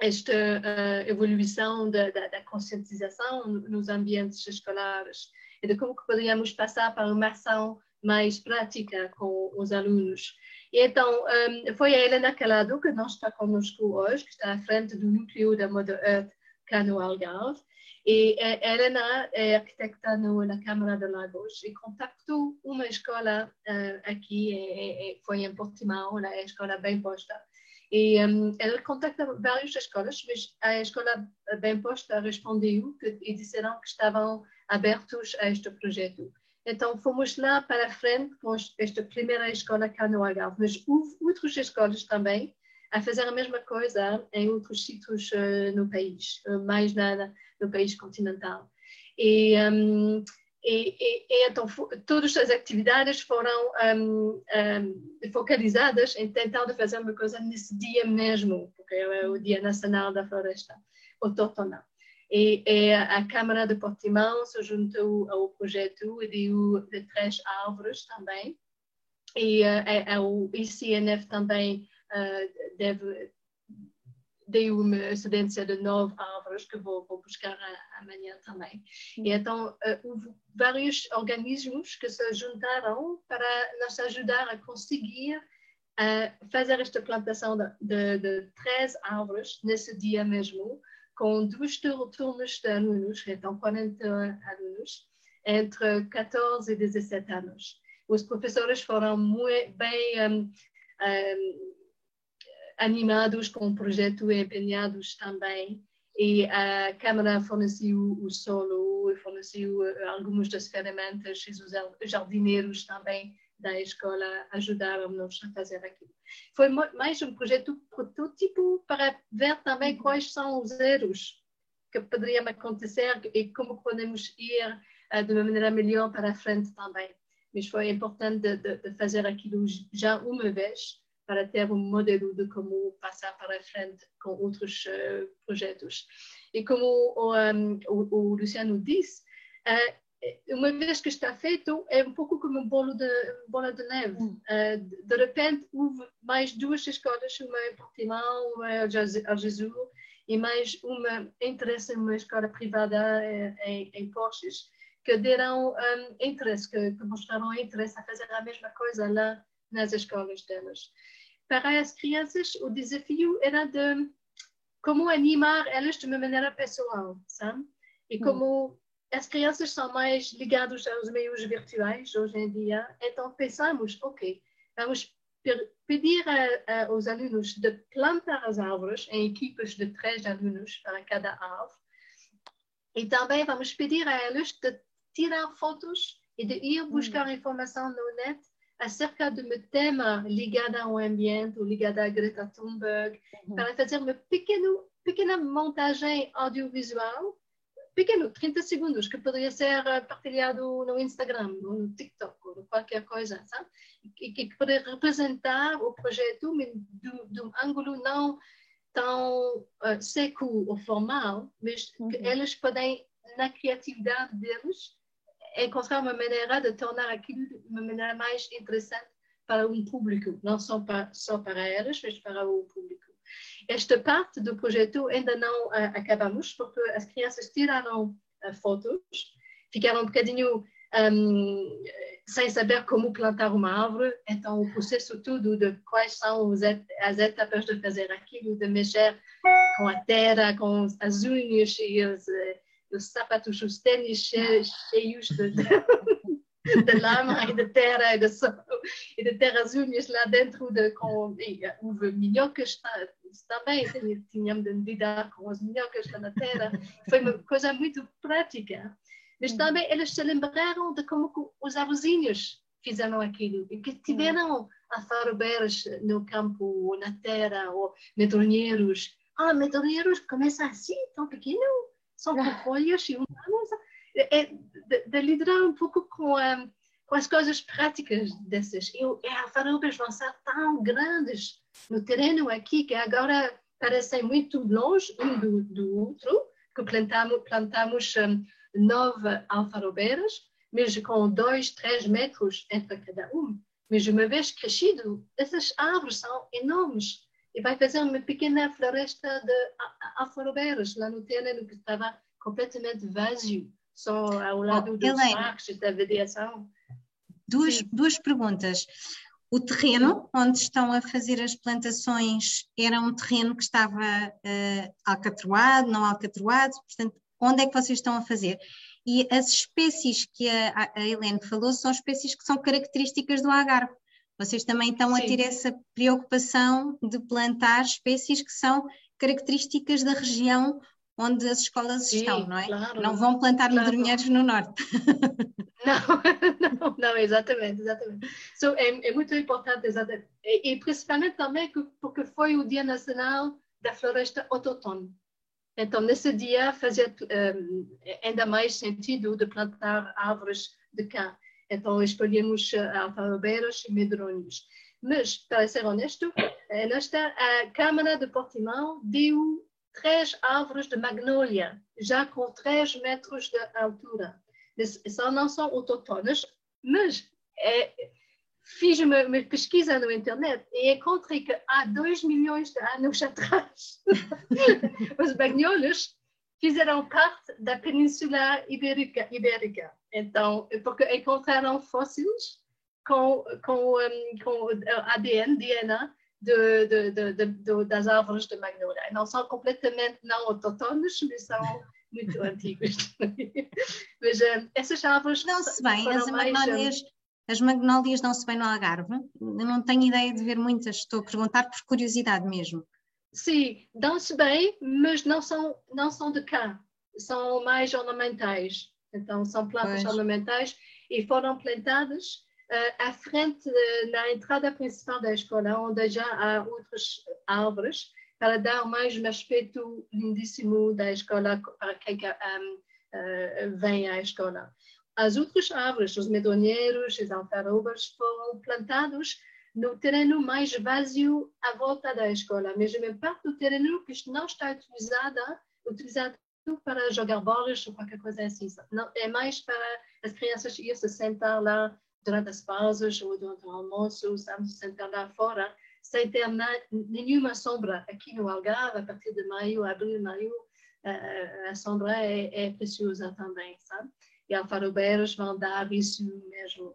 esta uh, evolução da, da, da, conscientização nos ambientes escolares e de como que poderíamos passar para uma ação mais prática com os alunos. E então, um, foi a Helena Calado, que não está conosco hoje, que está à frente do núcleo da Mother Earth cá no Algarve. E a Helena é arquitecta no, na Câmara de Lagos e contactou uma escola uh, aqui, e, e, foi em Portimão, a escola bem posta. E um, ela contacta várias escolas, mas a escola bem posta respondeu que, e disseram que estavam abertos a este projeto. Então, fomos lá para frente com esta primeira escola cá no Algarve, mas houve outras escolas também a fazer a mesma coisa em outros sítios uh, no país, uh, mais nada no país continental. E, um, E, e, e, então todas as atividades foram um, um, focalizadas em tentar fazer uma coisa nesse dia mesmo, porque é o Dia Nacional da Floresta Autóctona. E, e, a Câmara de Portimão se juntou ao projeto e deu de três árvores também. E uh, o ICNF também uh, deve deu uma excedência de nove árvores que vou, vou buscar amanhã também. E então, uh, houve vários organismos que se juntaram para nos ajudar a conseguir uh, fazer esta plantação de, de, de, três árvores nesse dia mesmo, com duas turmas de alunos, então 40 alunos, entre 14 e 17 anos. Os professores foram muito bem um, um, animados com o projeto e empenhados também. E a Câmara forneceu o solo, forneceu eh, algumas das ferramentas e os jardineiros também da escola ajudaram-nos a fazer aquilo. Foi mais um projeto protótipo para ver também quais são os erros que poderiam acontecer e como podemos ir uh, de uma maneira melhor para a frente também. Mas foi importante de, de, de fazer aquilo já uma vez para ter um modelo de como passar para frente com outros uh, projetos. E como o, um, o, o Luciano disse, uh, uma vez que está feito, é um pouco como um bolo de, bola de neve. Uh, de repente, houve mais duas escolas, uma em Portimão, uma em Algesur, e mais uma interesse em uma escola privada em, em Porches, que deram um, interesse, que, que mostraram interesse a fazer a mesma coisa lá nas escolas delas para as crianças, o desafio era de como animar elas de uma maneira pessoal, sabe? E hum. como hum. as crianças são mais ligadas aos meios virtuais hoje em dia, então pensamos, ok, vamos pedir a, a, aos alunos de plantar as árvores em equipes de três alunos para cada árvore. E também vamos pedir a eles de tirar fotos e de ir hum. buscar hum. informação no net acerca de um tema ligado ao ambiente ligado à Greta Thunberg, uhum. para fazer uma pequeno, pequena montagem audiovisual, pequeno, 30 segundos, que poderia ser partilhado no Instagram, ou no TikTok, ou qualquer coisa, sabe? E que poderia representar o projeto, mas de, um ângulo não tão uh, seco ou formal, mas uhum. que eles podem, na criatividade deles, encontrar uma maneira de tornar aquilo de uma maneira mais interessante para um público, não só para, só para elas, mas para o público. Esta parte do projeto ainda não uh, acabamos, porque as crianças tiraram uh, fotos, ficaram um bocadinho um, sem saber como plantar uma árvore, então o processo todo de quais são as etapas de fazer aquilo, de mexer com a terra, com as unhas e as, uh, os sapatos, os tênis cheios, cheios de, de, de, lama e de terra e de, e de terras unhas lá dentro de, com, e, houve minhocas também, tínhamos de lidar com as minhocas na terra, foi uma coisa muito prática. Mas hum. também eles se lembraram de como os avôzinhos fizeram aquilo, e que tiveram hum. alfarobeiras no campo, ou na terra, ou medronheiros. Ah, medronheiros começa assim, tão pequeno, são folhas e humanas, é, de, de, um pouco com, um, com as coisas práticas dessas. E, e as farofas vão ser tão grandes no terreno aqui que agora parecem muito longe um do, do outro, que plantamos, plantamos um, nove alfarobeiras, mas com dois, três metros entre cada um. Mas uma vez crescido, essas árvores são enormes e vai fazer uma pequena floresta de alfarrobeiras lá no terreno que estava completamente vazio, só ao lado oh, dos Helena, parques da vedação. Duas, duas perguntas. O terreno onde estão a fazer as plantações era um terreno que estava uh, alcatroado, não alcatroado, portanto, onde é que vocês estão a fazer? E as espécies que a, a Helene falou são espécies que são características do Algarve. Vocês também estão Sim. a ter essa preocupação de plantar espécies que são características da região onde as escolas Sim, estão, não é? Claro, não vão plantar claro. medronheiros no norte. Não, não, não, exatamente, exatamente. So, é, é muito importante, exatamente. E, e, principalmente também porque foi o Dia Nacional da Floresta Autóctone. Então, nesse dia, fazia um, ainda mais sentido de plantar árvores de cá. Então, escolhemos alfarrobeiros e medronhos. Mas, para ser honesto, nesta, a Câmara de Portimão deu três árvores de magnólia, já com três metros de altura. Só não são autóctones, mas é, fiz uma, uma, pesquisa na internet e encontrei que há dois milhões de anos atrás os banholos fizeram parte da Península Ibérica. Ibérica. Então, porque encontraram fósseis com, com, com ADN, DNA de, de, de, das árvores de magnolia. Não são completamente não autóctones, mas são muito antigos. mas um, essas árvores. Não se bem, as magnólias. As magnólias dão-se bem no Algarve? Eu não tenho ideia de ver muitas, estou a perguntar por curiosidade mesmo. Sim, dão-se bem, mas não são, não são de cá, são mais ornamentais. Então, são plantas pois. ornamentais e foram plantadas uh, à frente, uh, na entrada principal da escola, onde já há outras árvores, para dar mais um aspecto lindíssimo da escola para quem um, uh, vem à escola. As outras árvores, os medonheiros, as alfarrobas, foram plantados no terreno mais vazio à volta da escola, mesmo em parte do terreno que não está utilizada, utilizado para jogar bolas ou qualquer coisa assim. Não, é mais para as crianças ir se sentar lá durante as pausas ou durante o almoço, se sentar lá fora, sem ter na, nenhuma sombra. Aqui no Algarve, a partir de maio, abril, maio, a, a sombra é, é preciosa também, sabe? e alfarrobeiros vão dar isso mesmo.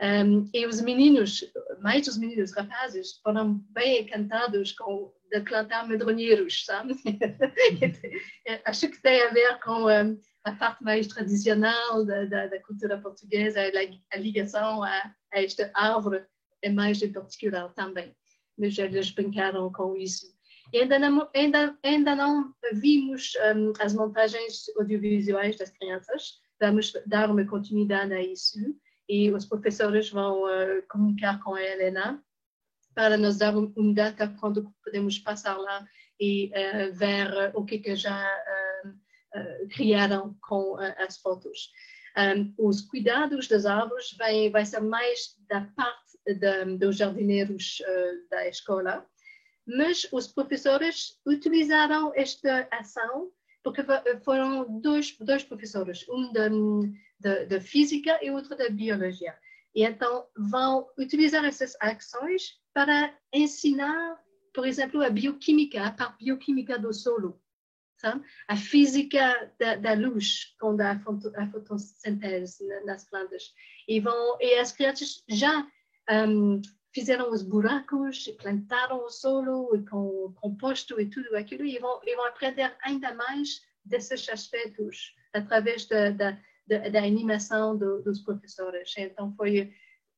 Um, e os meninos, mais os meninos rapazes, foram bem encantados com de plantar medronheiros, sabe? Acho que tem a ver com um, a parte mais tradicional da, da, da cultura portuguesa, a, a ligação a, a, esta árvore é mais em particular também. Mas eles brincaram com isso. E ainda não, ainda, ainda não vimos um, as montagens audiovisuais das crianças, vamos dar uma continuidade a isso e os professores vão uh, comunicar com a Helena para nos dar uma data quando podemos passar lá e uh, ver o que, que já uh, criaram com as fotos. Um, os cuidados das árvores vai, vai ser mais da parte dos jardineiros da escola, mas os professores utilizaram esta ação porque foram dois, dois professores, um da, física e outro da biologia. E então vão utilizar essas ações para ensinar, por exemplo, a bioquímica, a parte bioquímica do solo, sabe? a física da, da luz, com a, fotossíntese nas plantas. E, vão, e as crianças já um, fizeram os buracos, plantaram o solo com composto e tudo aquilo, e vão, e vão aprender ainda mais desses aspectos através da, da, da, da animação do, dos professores. Então, foi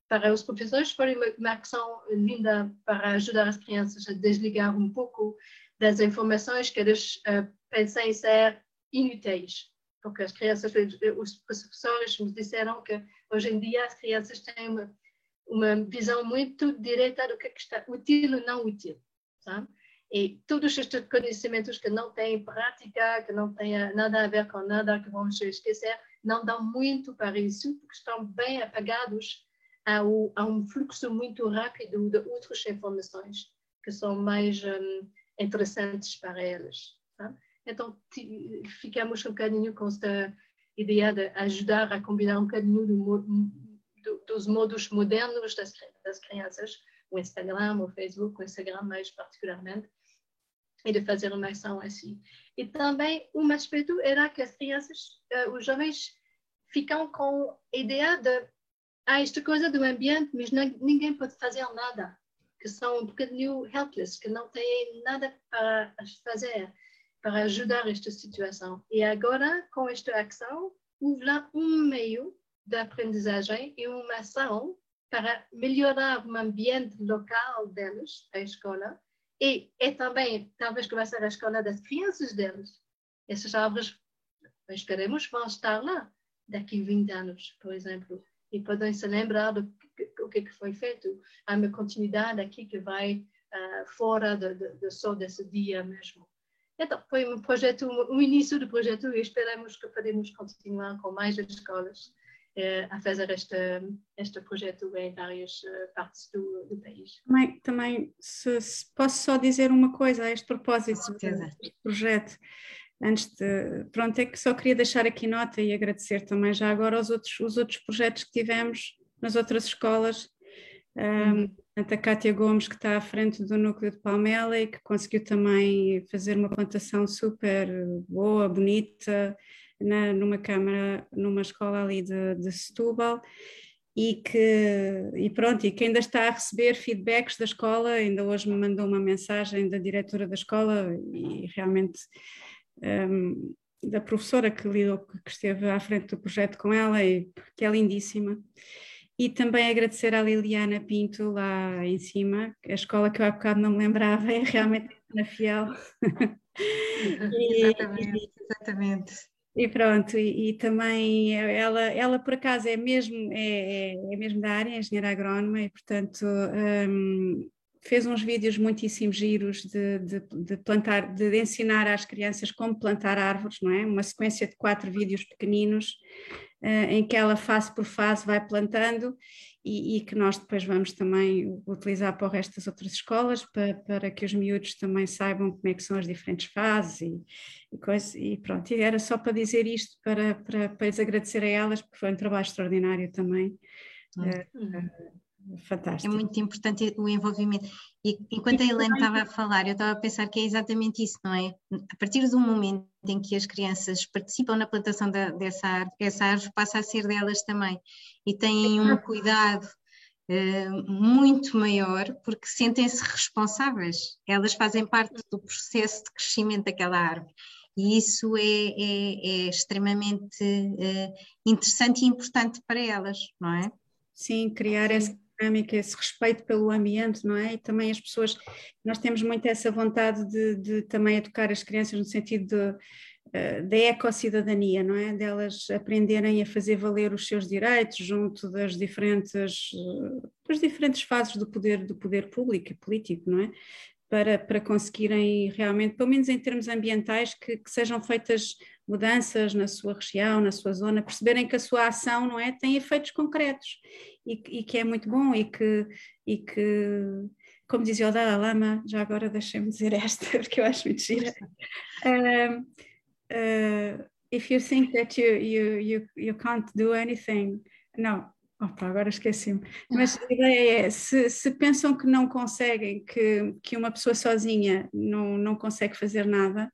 para os professores foi uma, ação linda para ajudar as crianças a desligar um pouco das informações que eles uh, pensam ser inúteis. Porque as crianças, os professores me disseram que hoje em dia as crianças têm uma uma visão muito direta do é que está útil ou não útil. Sabe? E todos estes conhecimentos que não têm prática, que não têm nada a ver com nada, que vão se esquecer, não dão muito para isso, porque estão bem apagados a, a um fluxo muito rápido de outras informações que são mais um, interessantes para eles. Sabe? Então, ficamos um bocadinho com esta ideia de ajudar a combinar um bocadinho do do, dos modos modernos das, das crianças, o Instagram, o Facebook, o Instagram mais particularmente, de fazer uma ação assim. E também um aspecto era que as crianças, uh, os jovens, ficam com a ideia de ah, esta coisa do ambiente, mas não, ninguém pode fazer nada, que são um bocadinho helpless, que não têm nada para fazer, para ajudar esta situação. E agora, com esta ação, houve um meio de aprendizagem e uma ação para melhorar o ambiente local deles, a escola, e é também, talvez ser a escola das crianças deles. Essas árvores, esperemos, vão estar lá daqui a 20 anos, por exemplo, e podem se lembrar do que, o que foi feito. Há uma continuidade aqui que vai uh, fora do, do só desse dia mesmo. então, foi um projeto, o início do projeto e esperamos que podemos continuar com mais escolas a fazer este, este projeto em várias eh, partes do, do país. Também, também se, se posso só dizer uma coisa a este propósito deste projeto. Antes de, pronto, é que só queria deixar aqui nota e agradecer também já agora os outros, os outros projetos que tivemos nas outras escolas. Um, a Cátia Gomes, que está à frente do núcleo de Palmela e que conseguiu também fazer uma plantação super boa, bonita, na, numa câmara, numa escola ali de, de Setúbal. E que, e pronto, e que ainda está a receber feedbacks da escola, ainda hoje me mandou uma mensagem da diretora da escola e realmente um, da professora que lidou, que esteve à frente do projeto com ela e que é lindíssima e também agradecer à Liliana Pinto lá em cima, a escola que eu há bocado não me lembrava, é realmente na Fiel. e, exatamente, exatamente. E pronto, e, e, também ela, ela por acaso é mesmo, é, é, é mesmo da área, é engenheira agrónoma, e portanto um, fez uns vídeos muitíssimo giros de, de, de plantar, de, ensinar às crianças como plantar árvores, não é? Uma sequência de quatro vídeos pequeninos uh, em que ela fase por fase vai plantando e, e, que nós depois vamos também utilizar para o resto das outras escolas para, para que os miúdos também saibam como é que são as diferentes fases e, e, coisa, e pronto, e era só para dizer isto para, para, para lhes agradecer a elas porque foi um trabalho extraordinário também. Uh, fantástico. É muito importante o envolvimento. E enquanto a Helena estava a falar, eu estava a pensar que é exatamente isso, não é? A partir do momento em que as crianças participam na plantação da, dessa árvore, essa árvore passa a ser delas também. E têm um cuidado uh, muito maior, porque sentem-se responsáveis. Elas fazem parte do processo de crescimento daquela árvore. E isso é, é, é extremamente uh, interessante e importante para elas, não é? Sim, criar essa dinâmica, esse respeito pelo ambiente, não é? E também as pessoas, nós temos muito essa vontade de, de também educar as crianças no sentido de, uh, da ecossidadania, não é? Delas aprenderem a fazer valer os seus direitos junto das diferentes, uh, das diferentes fases do poder, do poder público e político, não é? Para, para conseguirem realmente, pelo menos em termos ambientais, que, que sejam feitas mudanças na sua região, na sua zona, perceberem que a sua ação não é tem efeitos concretos e, e que é muito bom e que, e que como dizia o Dalai Lama, já agora deixem-me dizer esta, porque eu acho muito gira. Uh, uh, if you think that you, you, you, you can't do anything, não, opa, agora esqueci-me. Mas a ideia é, se, se pensam que não conseguem, que, que uma pessoa sozinha não, não consegue fazer nada,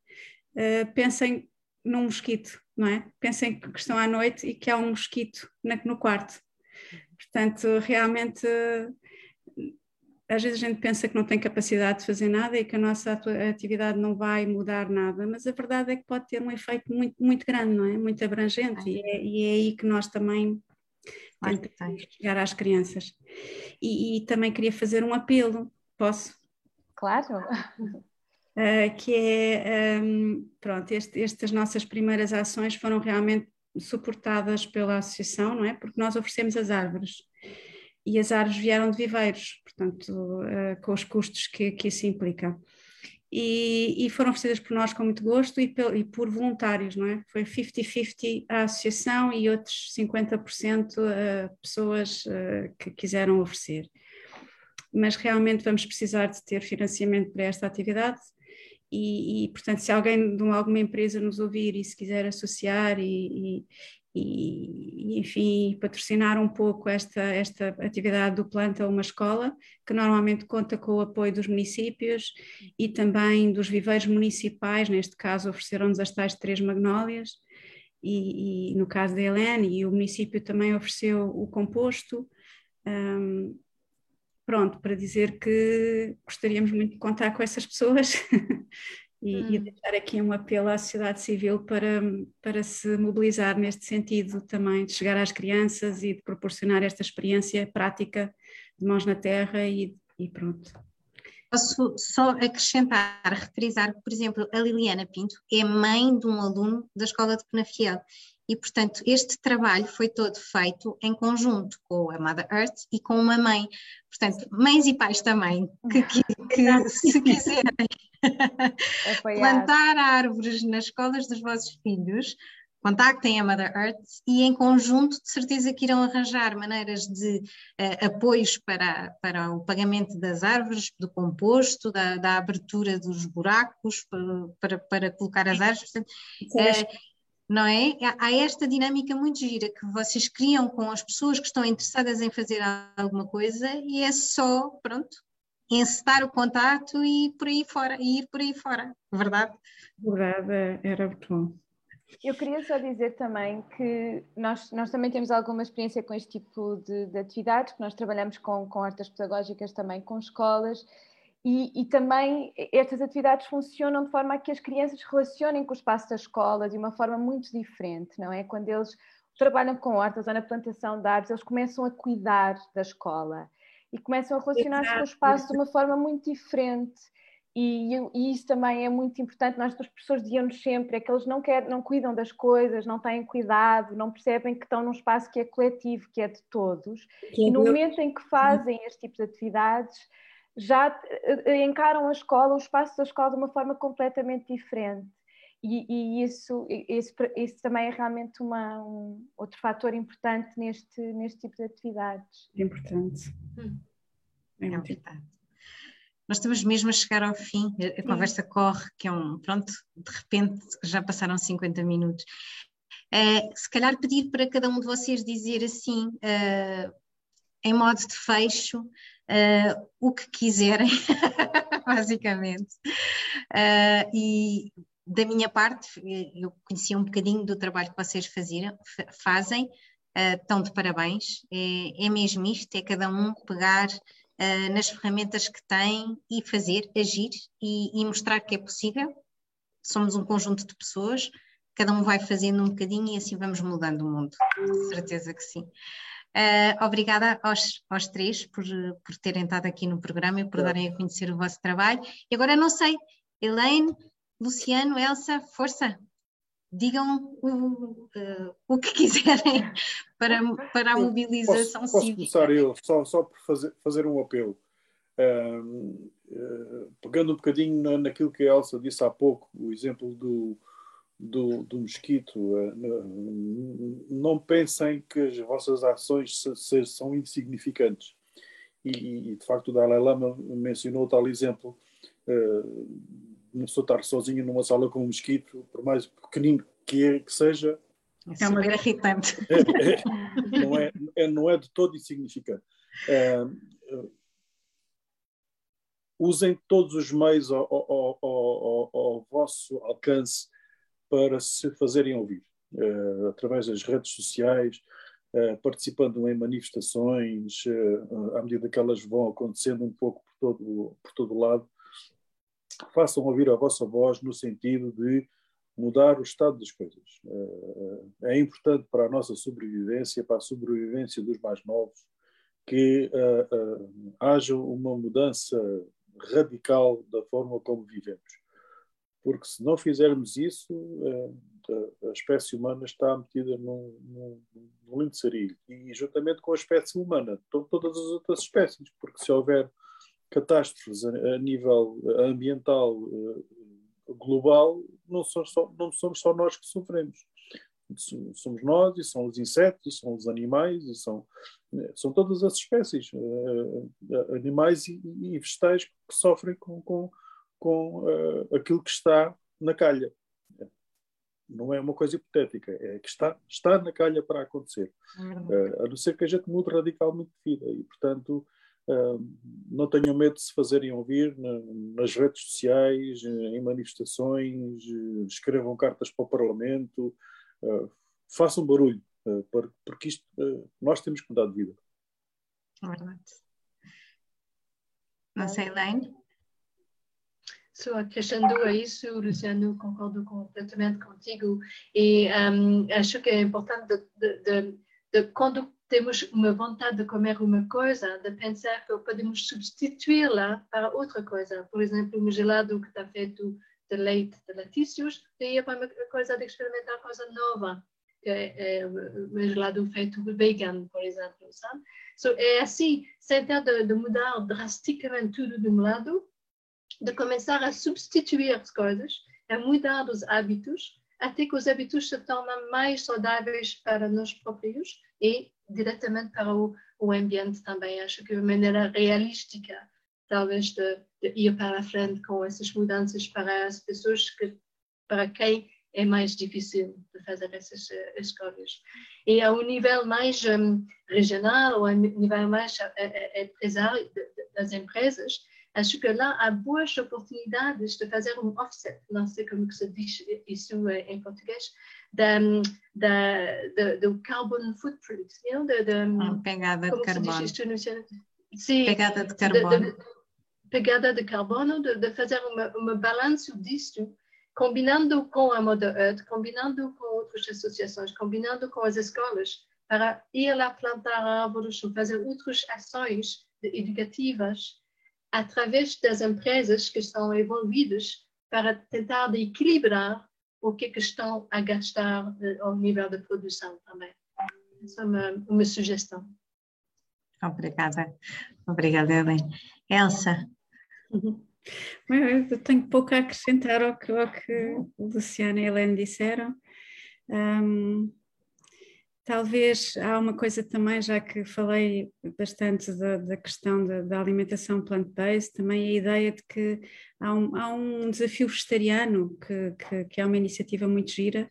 uh, pensem num mosquito, não é? Pensem que estão à noite e que há um mosquito no quarto. Portanto, realmente, às vezes a gente pensa que não tem capacidade de fazer nada e que a nossa atividade não vai mudar nada, mas a verdade é que pode ter um efeito muito, muito grande, não é? Muito abrangente, e é, e é aí que nós também tentamos chegar às crianças. E, e também queria fazer um apelo, posso? Claro. Uh, que é, um, pronto, este, estas nossas primeiras ações foram realmente suportadas pela associação, não é? Porque nós oferecemos as árvores e as árvores vieram de viveiros, portanto, uh, com os custos que, que isso implica. E, e, foram oferecidas por nós com muito gosto e, pel, e por voluntários, não é? Foi 50-50 a associação e outros 50% a pessoas uh, que quiseram oferecer. Mas realmente vamos precisar de ter financiamento para esta atividade e, e, portanto, se alguém de alguma empresa nos ouvir e se quiser associar e, e, e, enfim, patrocinar um pouco esta, esta atividade do planta uma escola, que normalmente conta com o apoio dos municípios e também dos viveiros municipais, neste caso ofereceram-nos as tais três magnólias, e, e, no caso da Helene, e o município também ofereceu o composto, um, pronto, para dizer que gostaríamos muito de contar com essas pessoas e, hum. e, deixar aqui um apelo à sociedade civil para, para se mobilizar neste sentido também, de chegar às crianças e de proporcionar esta experiência prática de mãos na terra e, e pronto. Posso só acrescentar, referizar que, por exemplo, a Liliana Pinto é mãe de um aluno da Escola de Penafiel e, portanto, este trabalho foi todo feito em conjunto com a Mother Earth e com uma mãe. Portanto, mães e pais também, que, que, que se quiserem plantar árvores nas escolas dos vossos filhos, contactem a Mother Earth e em conjunto de certeza que irão arranjar maneiras de uh, apoios para, para o pagamento das árvores, do composto, da, da abertura dos buracos para, para, para colocar as árvores. Portanto, uh, não é? Há esta dinâmica muito gira que vocês criam com as pessoas que estão interessadas em fazer alguma coisa e é só, pronto, encetar o contato e por aí fora, e ir por aí fora, verdade? Verdade, era muito bom. Eu queria só dizer também que nós, nós também temos alguma experiência com este tipo de, de atividades, que nós trabalhamos com, com artes pedagógicas também com escolas, e, e, também estas atividades funcionam de forma a que as crianças se relacionem com o espaço da escola de uma forma muito diferente, não é? Quando eles trabalham com hortas ou na plantação de árvores, eles começam a cuidar da escola e começam a relacionar-se com o espaço de uma forma muito diferente. E, e, isso também é muito importante. Nós, as pessoas diziam-nos sempre é que eles não, querem, não cuidam das coisas, não têm cuidado, não percebem que estão num espaço que é coletivo, que é de todos. Que é e no momento em que fazem este tipo de atividades, já eh, encaram a escola, o espaço da escola de uma forma completamente diferente. E, e isso, isso, isso, também é realmente uma, um outro fator importante neste, neste tipo de atividades. Importante. Hum. É, é importante. Nós estamos mesmo a chegar ao fim, a, conversa corre, que é um, pronto, de repente já passaram 50 minutos. Uh, se calhar pedir para cada um de vocês dizer assim, uh, em modo de fecho, uh, o que quiserem, basicamente. Uh, e da minha parte, eu conhecia um bocadinho do trabalho que vocês faziam, fazem, uh, de parabéns. É, é mesmo isto, é cada um pegar uh, nas ferramentas que tem e fazer, agir e, e mostrar que é possível. Somos um conjunto de pessoas, cada um vai fazendo um bocadinho e assim vamos mudando o mundo, de certeza que sim. Uh, obrigada aos, aos três por, por terem estado aqui no programa e por é. darem a conhecer o vosso trabalho. E agora não sei, Elaine, Luciano, Elsa, força, digam o, uh, o que quiserem para, para a mobilização posso, cívica. Posso começar eu, só, só por fazer, fazer um apelo. Uh, pegando um bocadinho na, naquilo que a Elsa disse há pouco, o exemplo do, do, do mosquito, eh, não pensem que as vossas ações são insignificantes. E, e, de facto o Dalai Lama mencionou tal exemplo, uma pessoa estar sozinha numa sala com um mosquito, por mais pequenino que, é, que seja, é uma irritante. É, é, não, é, é, não é de todo insignificante. É, usem todos os meios ao, ao, ao, ao, vosso alcance para se fazerem ouvir, uh, através das redes sociais, uh, participando em manifestações, uh, à medida que elas vão acontecendo um pouco por todo, por todo lado, façam ouvir a vossa voz no sentido de mudar o estado das coisas. É importante para a nossa sobrevivência, para a sobrevivência dos mais novos, que haja uma mudança radical da forma como vivemos porque se não fizermos isso, eh, a espécie humana está metida num, num, num lindo sarilho. E juntamente com a espécie humana, todas as outras espécies, porque se houver catástrofes a, a nível ambiental eh, global, não somos, só, não somos só nós que sofremos. Somos nós, e são os insetos, e são os animais, e são, eh, são todas as espécies, animais e, e vegetais que sofrem com, com com uh, aquilo que está na calha. Não é uma coisa hipotética, é que está, está na calha para acontecer. Uh, a não ser que a gente mude radicalmente de vida. E, portanto, uh, não tenham medo de se fazerem ouvir na, nas redes sociais, em manifestações, escrevam cartas para o Parlamento, façam barulho, porque isto, nós temos que mudar de vida. Verdade. Não sei, Elaine? Só acrescentando a isso, Luciano, concordo completamente contigo e um, acho que é importante de, de, de, quando temos uma vontade de comer uma coisa, de pensar que podemos substituí-la para outra coisa. Por exemplo, um gelado que está feito de leite, de laticínios, e para uma coisa de experimentar coisa nova, que é, é gelado feito vegan, por exemplo. Sabe? So, é assim, sem ter de, de mudar drasticamente tudo de um lado, de começar a substituir as coisas, a mudar os hábitos, até que os hábitos se tornem mais saudáveis para nós próprios e diretamente para o, o ambiente também. Acho que de maneira realística, talvez, de, de, ir para a frente com essas mudanças para as pessoas que, para quem é mais difícil de fazer essas uh, escolhas. E ao nível mais um, regional, ou ao nível mais uh, uh, empresário das empresas, acho que lá há boas oportunidades de fazer um offset, não sei como se diz isso em português, da, da, da, do carbon footprint, you know, da, da ah, pegada de carbono. Sim, pegada de carbono. pegada de carbono, de, de fazer uma, uma balanço disto, combinando com a Mother Earth, combinando com outras associações, combinando com as escolas, para ir lá plantar árvores ou fazer outras ações educativas através das empresas que estão envolvidas para tentar equilibrar o que, é que estão a gastar uh, ao nível da produção também. Essa é uma, uma sugestão. Obrigada. Obrigada, Helene. Elsa? Uhum. Eu tenho pouco a acrescentar ao que, ao que Luciana e Helene disseram. Um, Talvez há uma coisa também, já que falei bastante da, da questão da, da alimentação plant-based, também a ideia de que há um, há um desafio vegetariano, que, que, que, é uma iniciativa muito gira,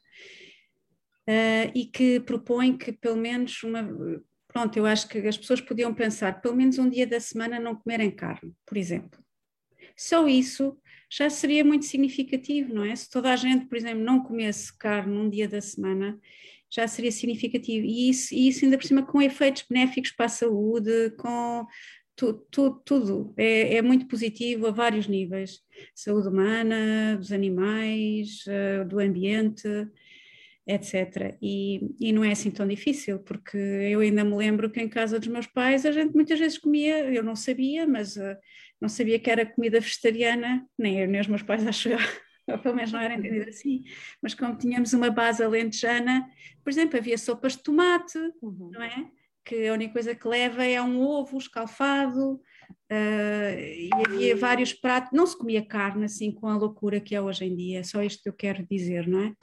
uh, e que propõe que pelo menos uma. Pronto, eu acho que as pessoas podiam pensar, pelo menos um dia da semana não comerem carne, por exemplo. Só isso já seria muito significativo, não é? Se toda a gente, por exemplo, não comesse carne um dia da semana, já seria significativo. E isso, e isso ainda por cima com efeitos benéficos para a saúde, com tu, tu, tudo. É, é, muito positivo a vários níveis. Saúde humana, dos animais, uh, do ambiente, etc. E, e não é assim tão difícil, porque eu ainda me lembro que em casa dos meus pais a gente muitas vezes comia, eu não sabia, mas uh, não sabia que era comida vegetariana, nem eu nem os meus pais acho ou pelo menos não era entendido assim, mas como tínhamos uma base alentejana, por exemplo, havia sopas de tomate, uhum. não é? Que a única coisa que leva é um ovo escalfado, uh, e havia vários pratos, não se comia carne assim com a loucura que é hoje em dia, é só isto que eu quero dizer, não é?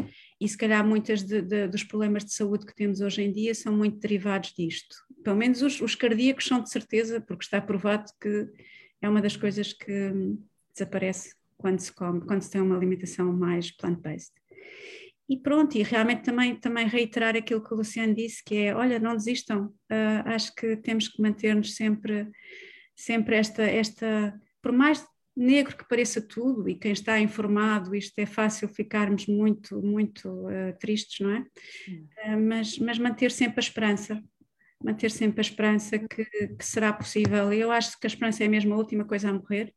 E se calhar muitos dos problemas de saúde que temos hoje em dia são muito derivados disto. Pelo menos os, os cardíacos são de certeza, porque está provado que é uma das coisas que desaparece quando se come, quando se tem uma alimentação mais plant-based. E pronto, e realmente também, também reiterar aquilo que o Luciano disse, que é, olha, não desistam, uh, acho que temos que manter-nos sempre, sempre esta, esta, por mais negro que pareça tudo, e quem está informado, isto é fácil ficarmos muito, muito uh, tristes, não é? Uh, mas, mas manter sempre a esperança, manter sempre a esperança que, que será possível. Eu acho que a esperança é mesmo a última coisa a morrer,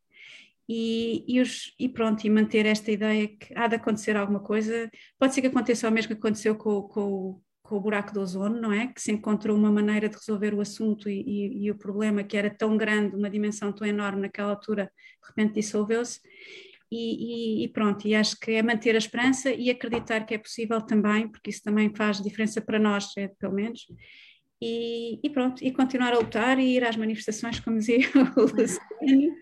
e, e, os, e, pronto, e manter esta ideia que há de acontecer alguma coisa. Pode ser que aconteça o mesmo que aconteceu com, com, com o buraco do ozono, não é? Que se encontrou uma maneira de resolver o assunto e, e, e o problema que era tão grande, uma dimensão tão enorme naquela altura, de repente dissolveu-se. E, pronto, e acho que é manter a esperança e acreditar que é possível também, porque isso também faz diferença para nós, é, pelo menos. E, pronto, e continuar a lutar e ir às manifestações, como dizia o Luciano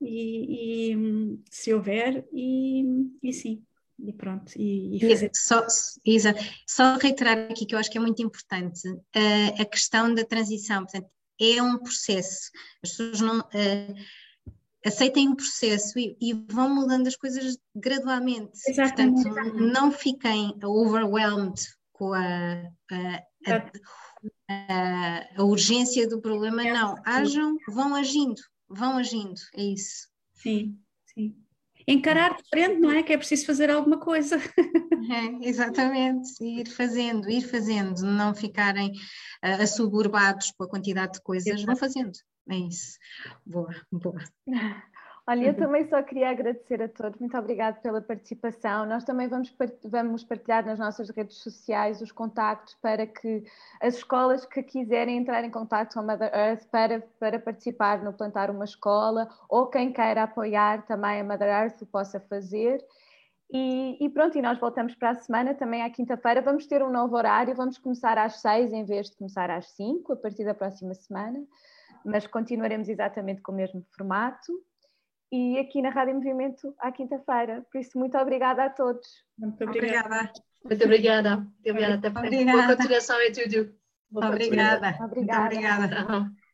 e, e se houver, e, e sim, e pronto, e, e fazer. Só, Isa, só reiterar aqui que eu acho que é muito importante uh, a questão da transição, portanto, é um processo, as pessoas não uh, aceitem o processo e, e, vão mudando as coisas gradualmente, Exatamente. portanto, não fiquem overwhelmed com a, a, a, a urgência do problema, não, hajam, vão agindo, vão agindo, é isso. Sim, sim. Encarar de frente, não é? Que é preciso fazer alguma coisa. É, exatamente, ir fazendo, ir fazendo, não ficarem uh, assuburbados com a quantidade de coisas, vão fazendo. É isso. Boa, boa. Olha, eu uhum. também só queria agradecer a todos, muito obrigada pela participação. Nós também vamos, vamos partilhar nas nossas redes sociais os contactos para que as escolas que quiserem entrar em contato com a Mother Earth para, para participar no Plantar uma Escola ou quem queira apoiar também a Mother Earth o possa fazer. E, e, pronto, e nós voltamos para a semana, também à quinta-feira. Vamos ter um novo horário, vamos começar às seis em vez de começar às cinco, a partir da próxima semana, mas continuaremos exatamente com o mesmo formato. E aqui na Rádio Movimento à quinta-feira. Por isso, muito obrigada a todos. Muito obrigada. Muito obrigada. Muito obrigada. Até Obrigada. Boa continuação e tudo. Obrigada. Obrigada. Muito obrigada. Uhum.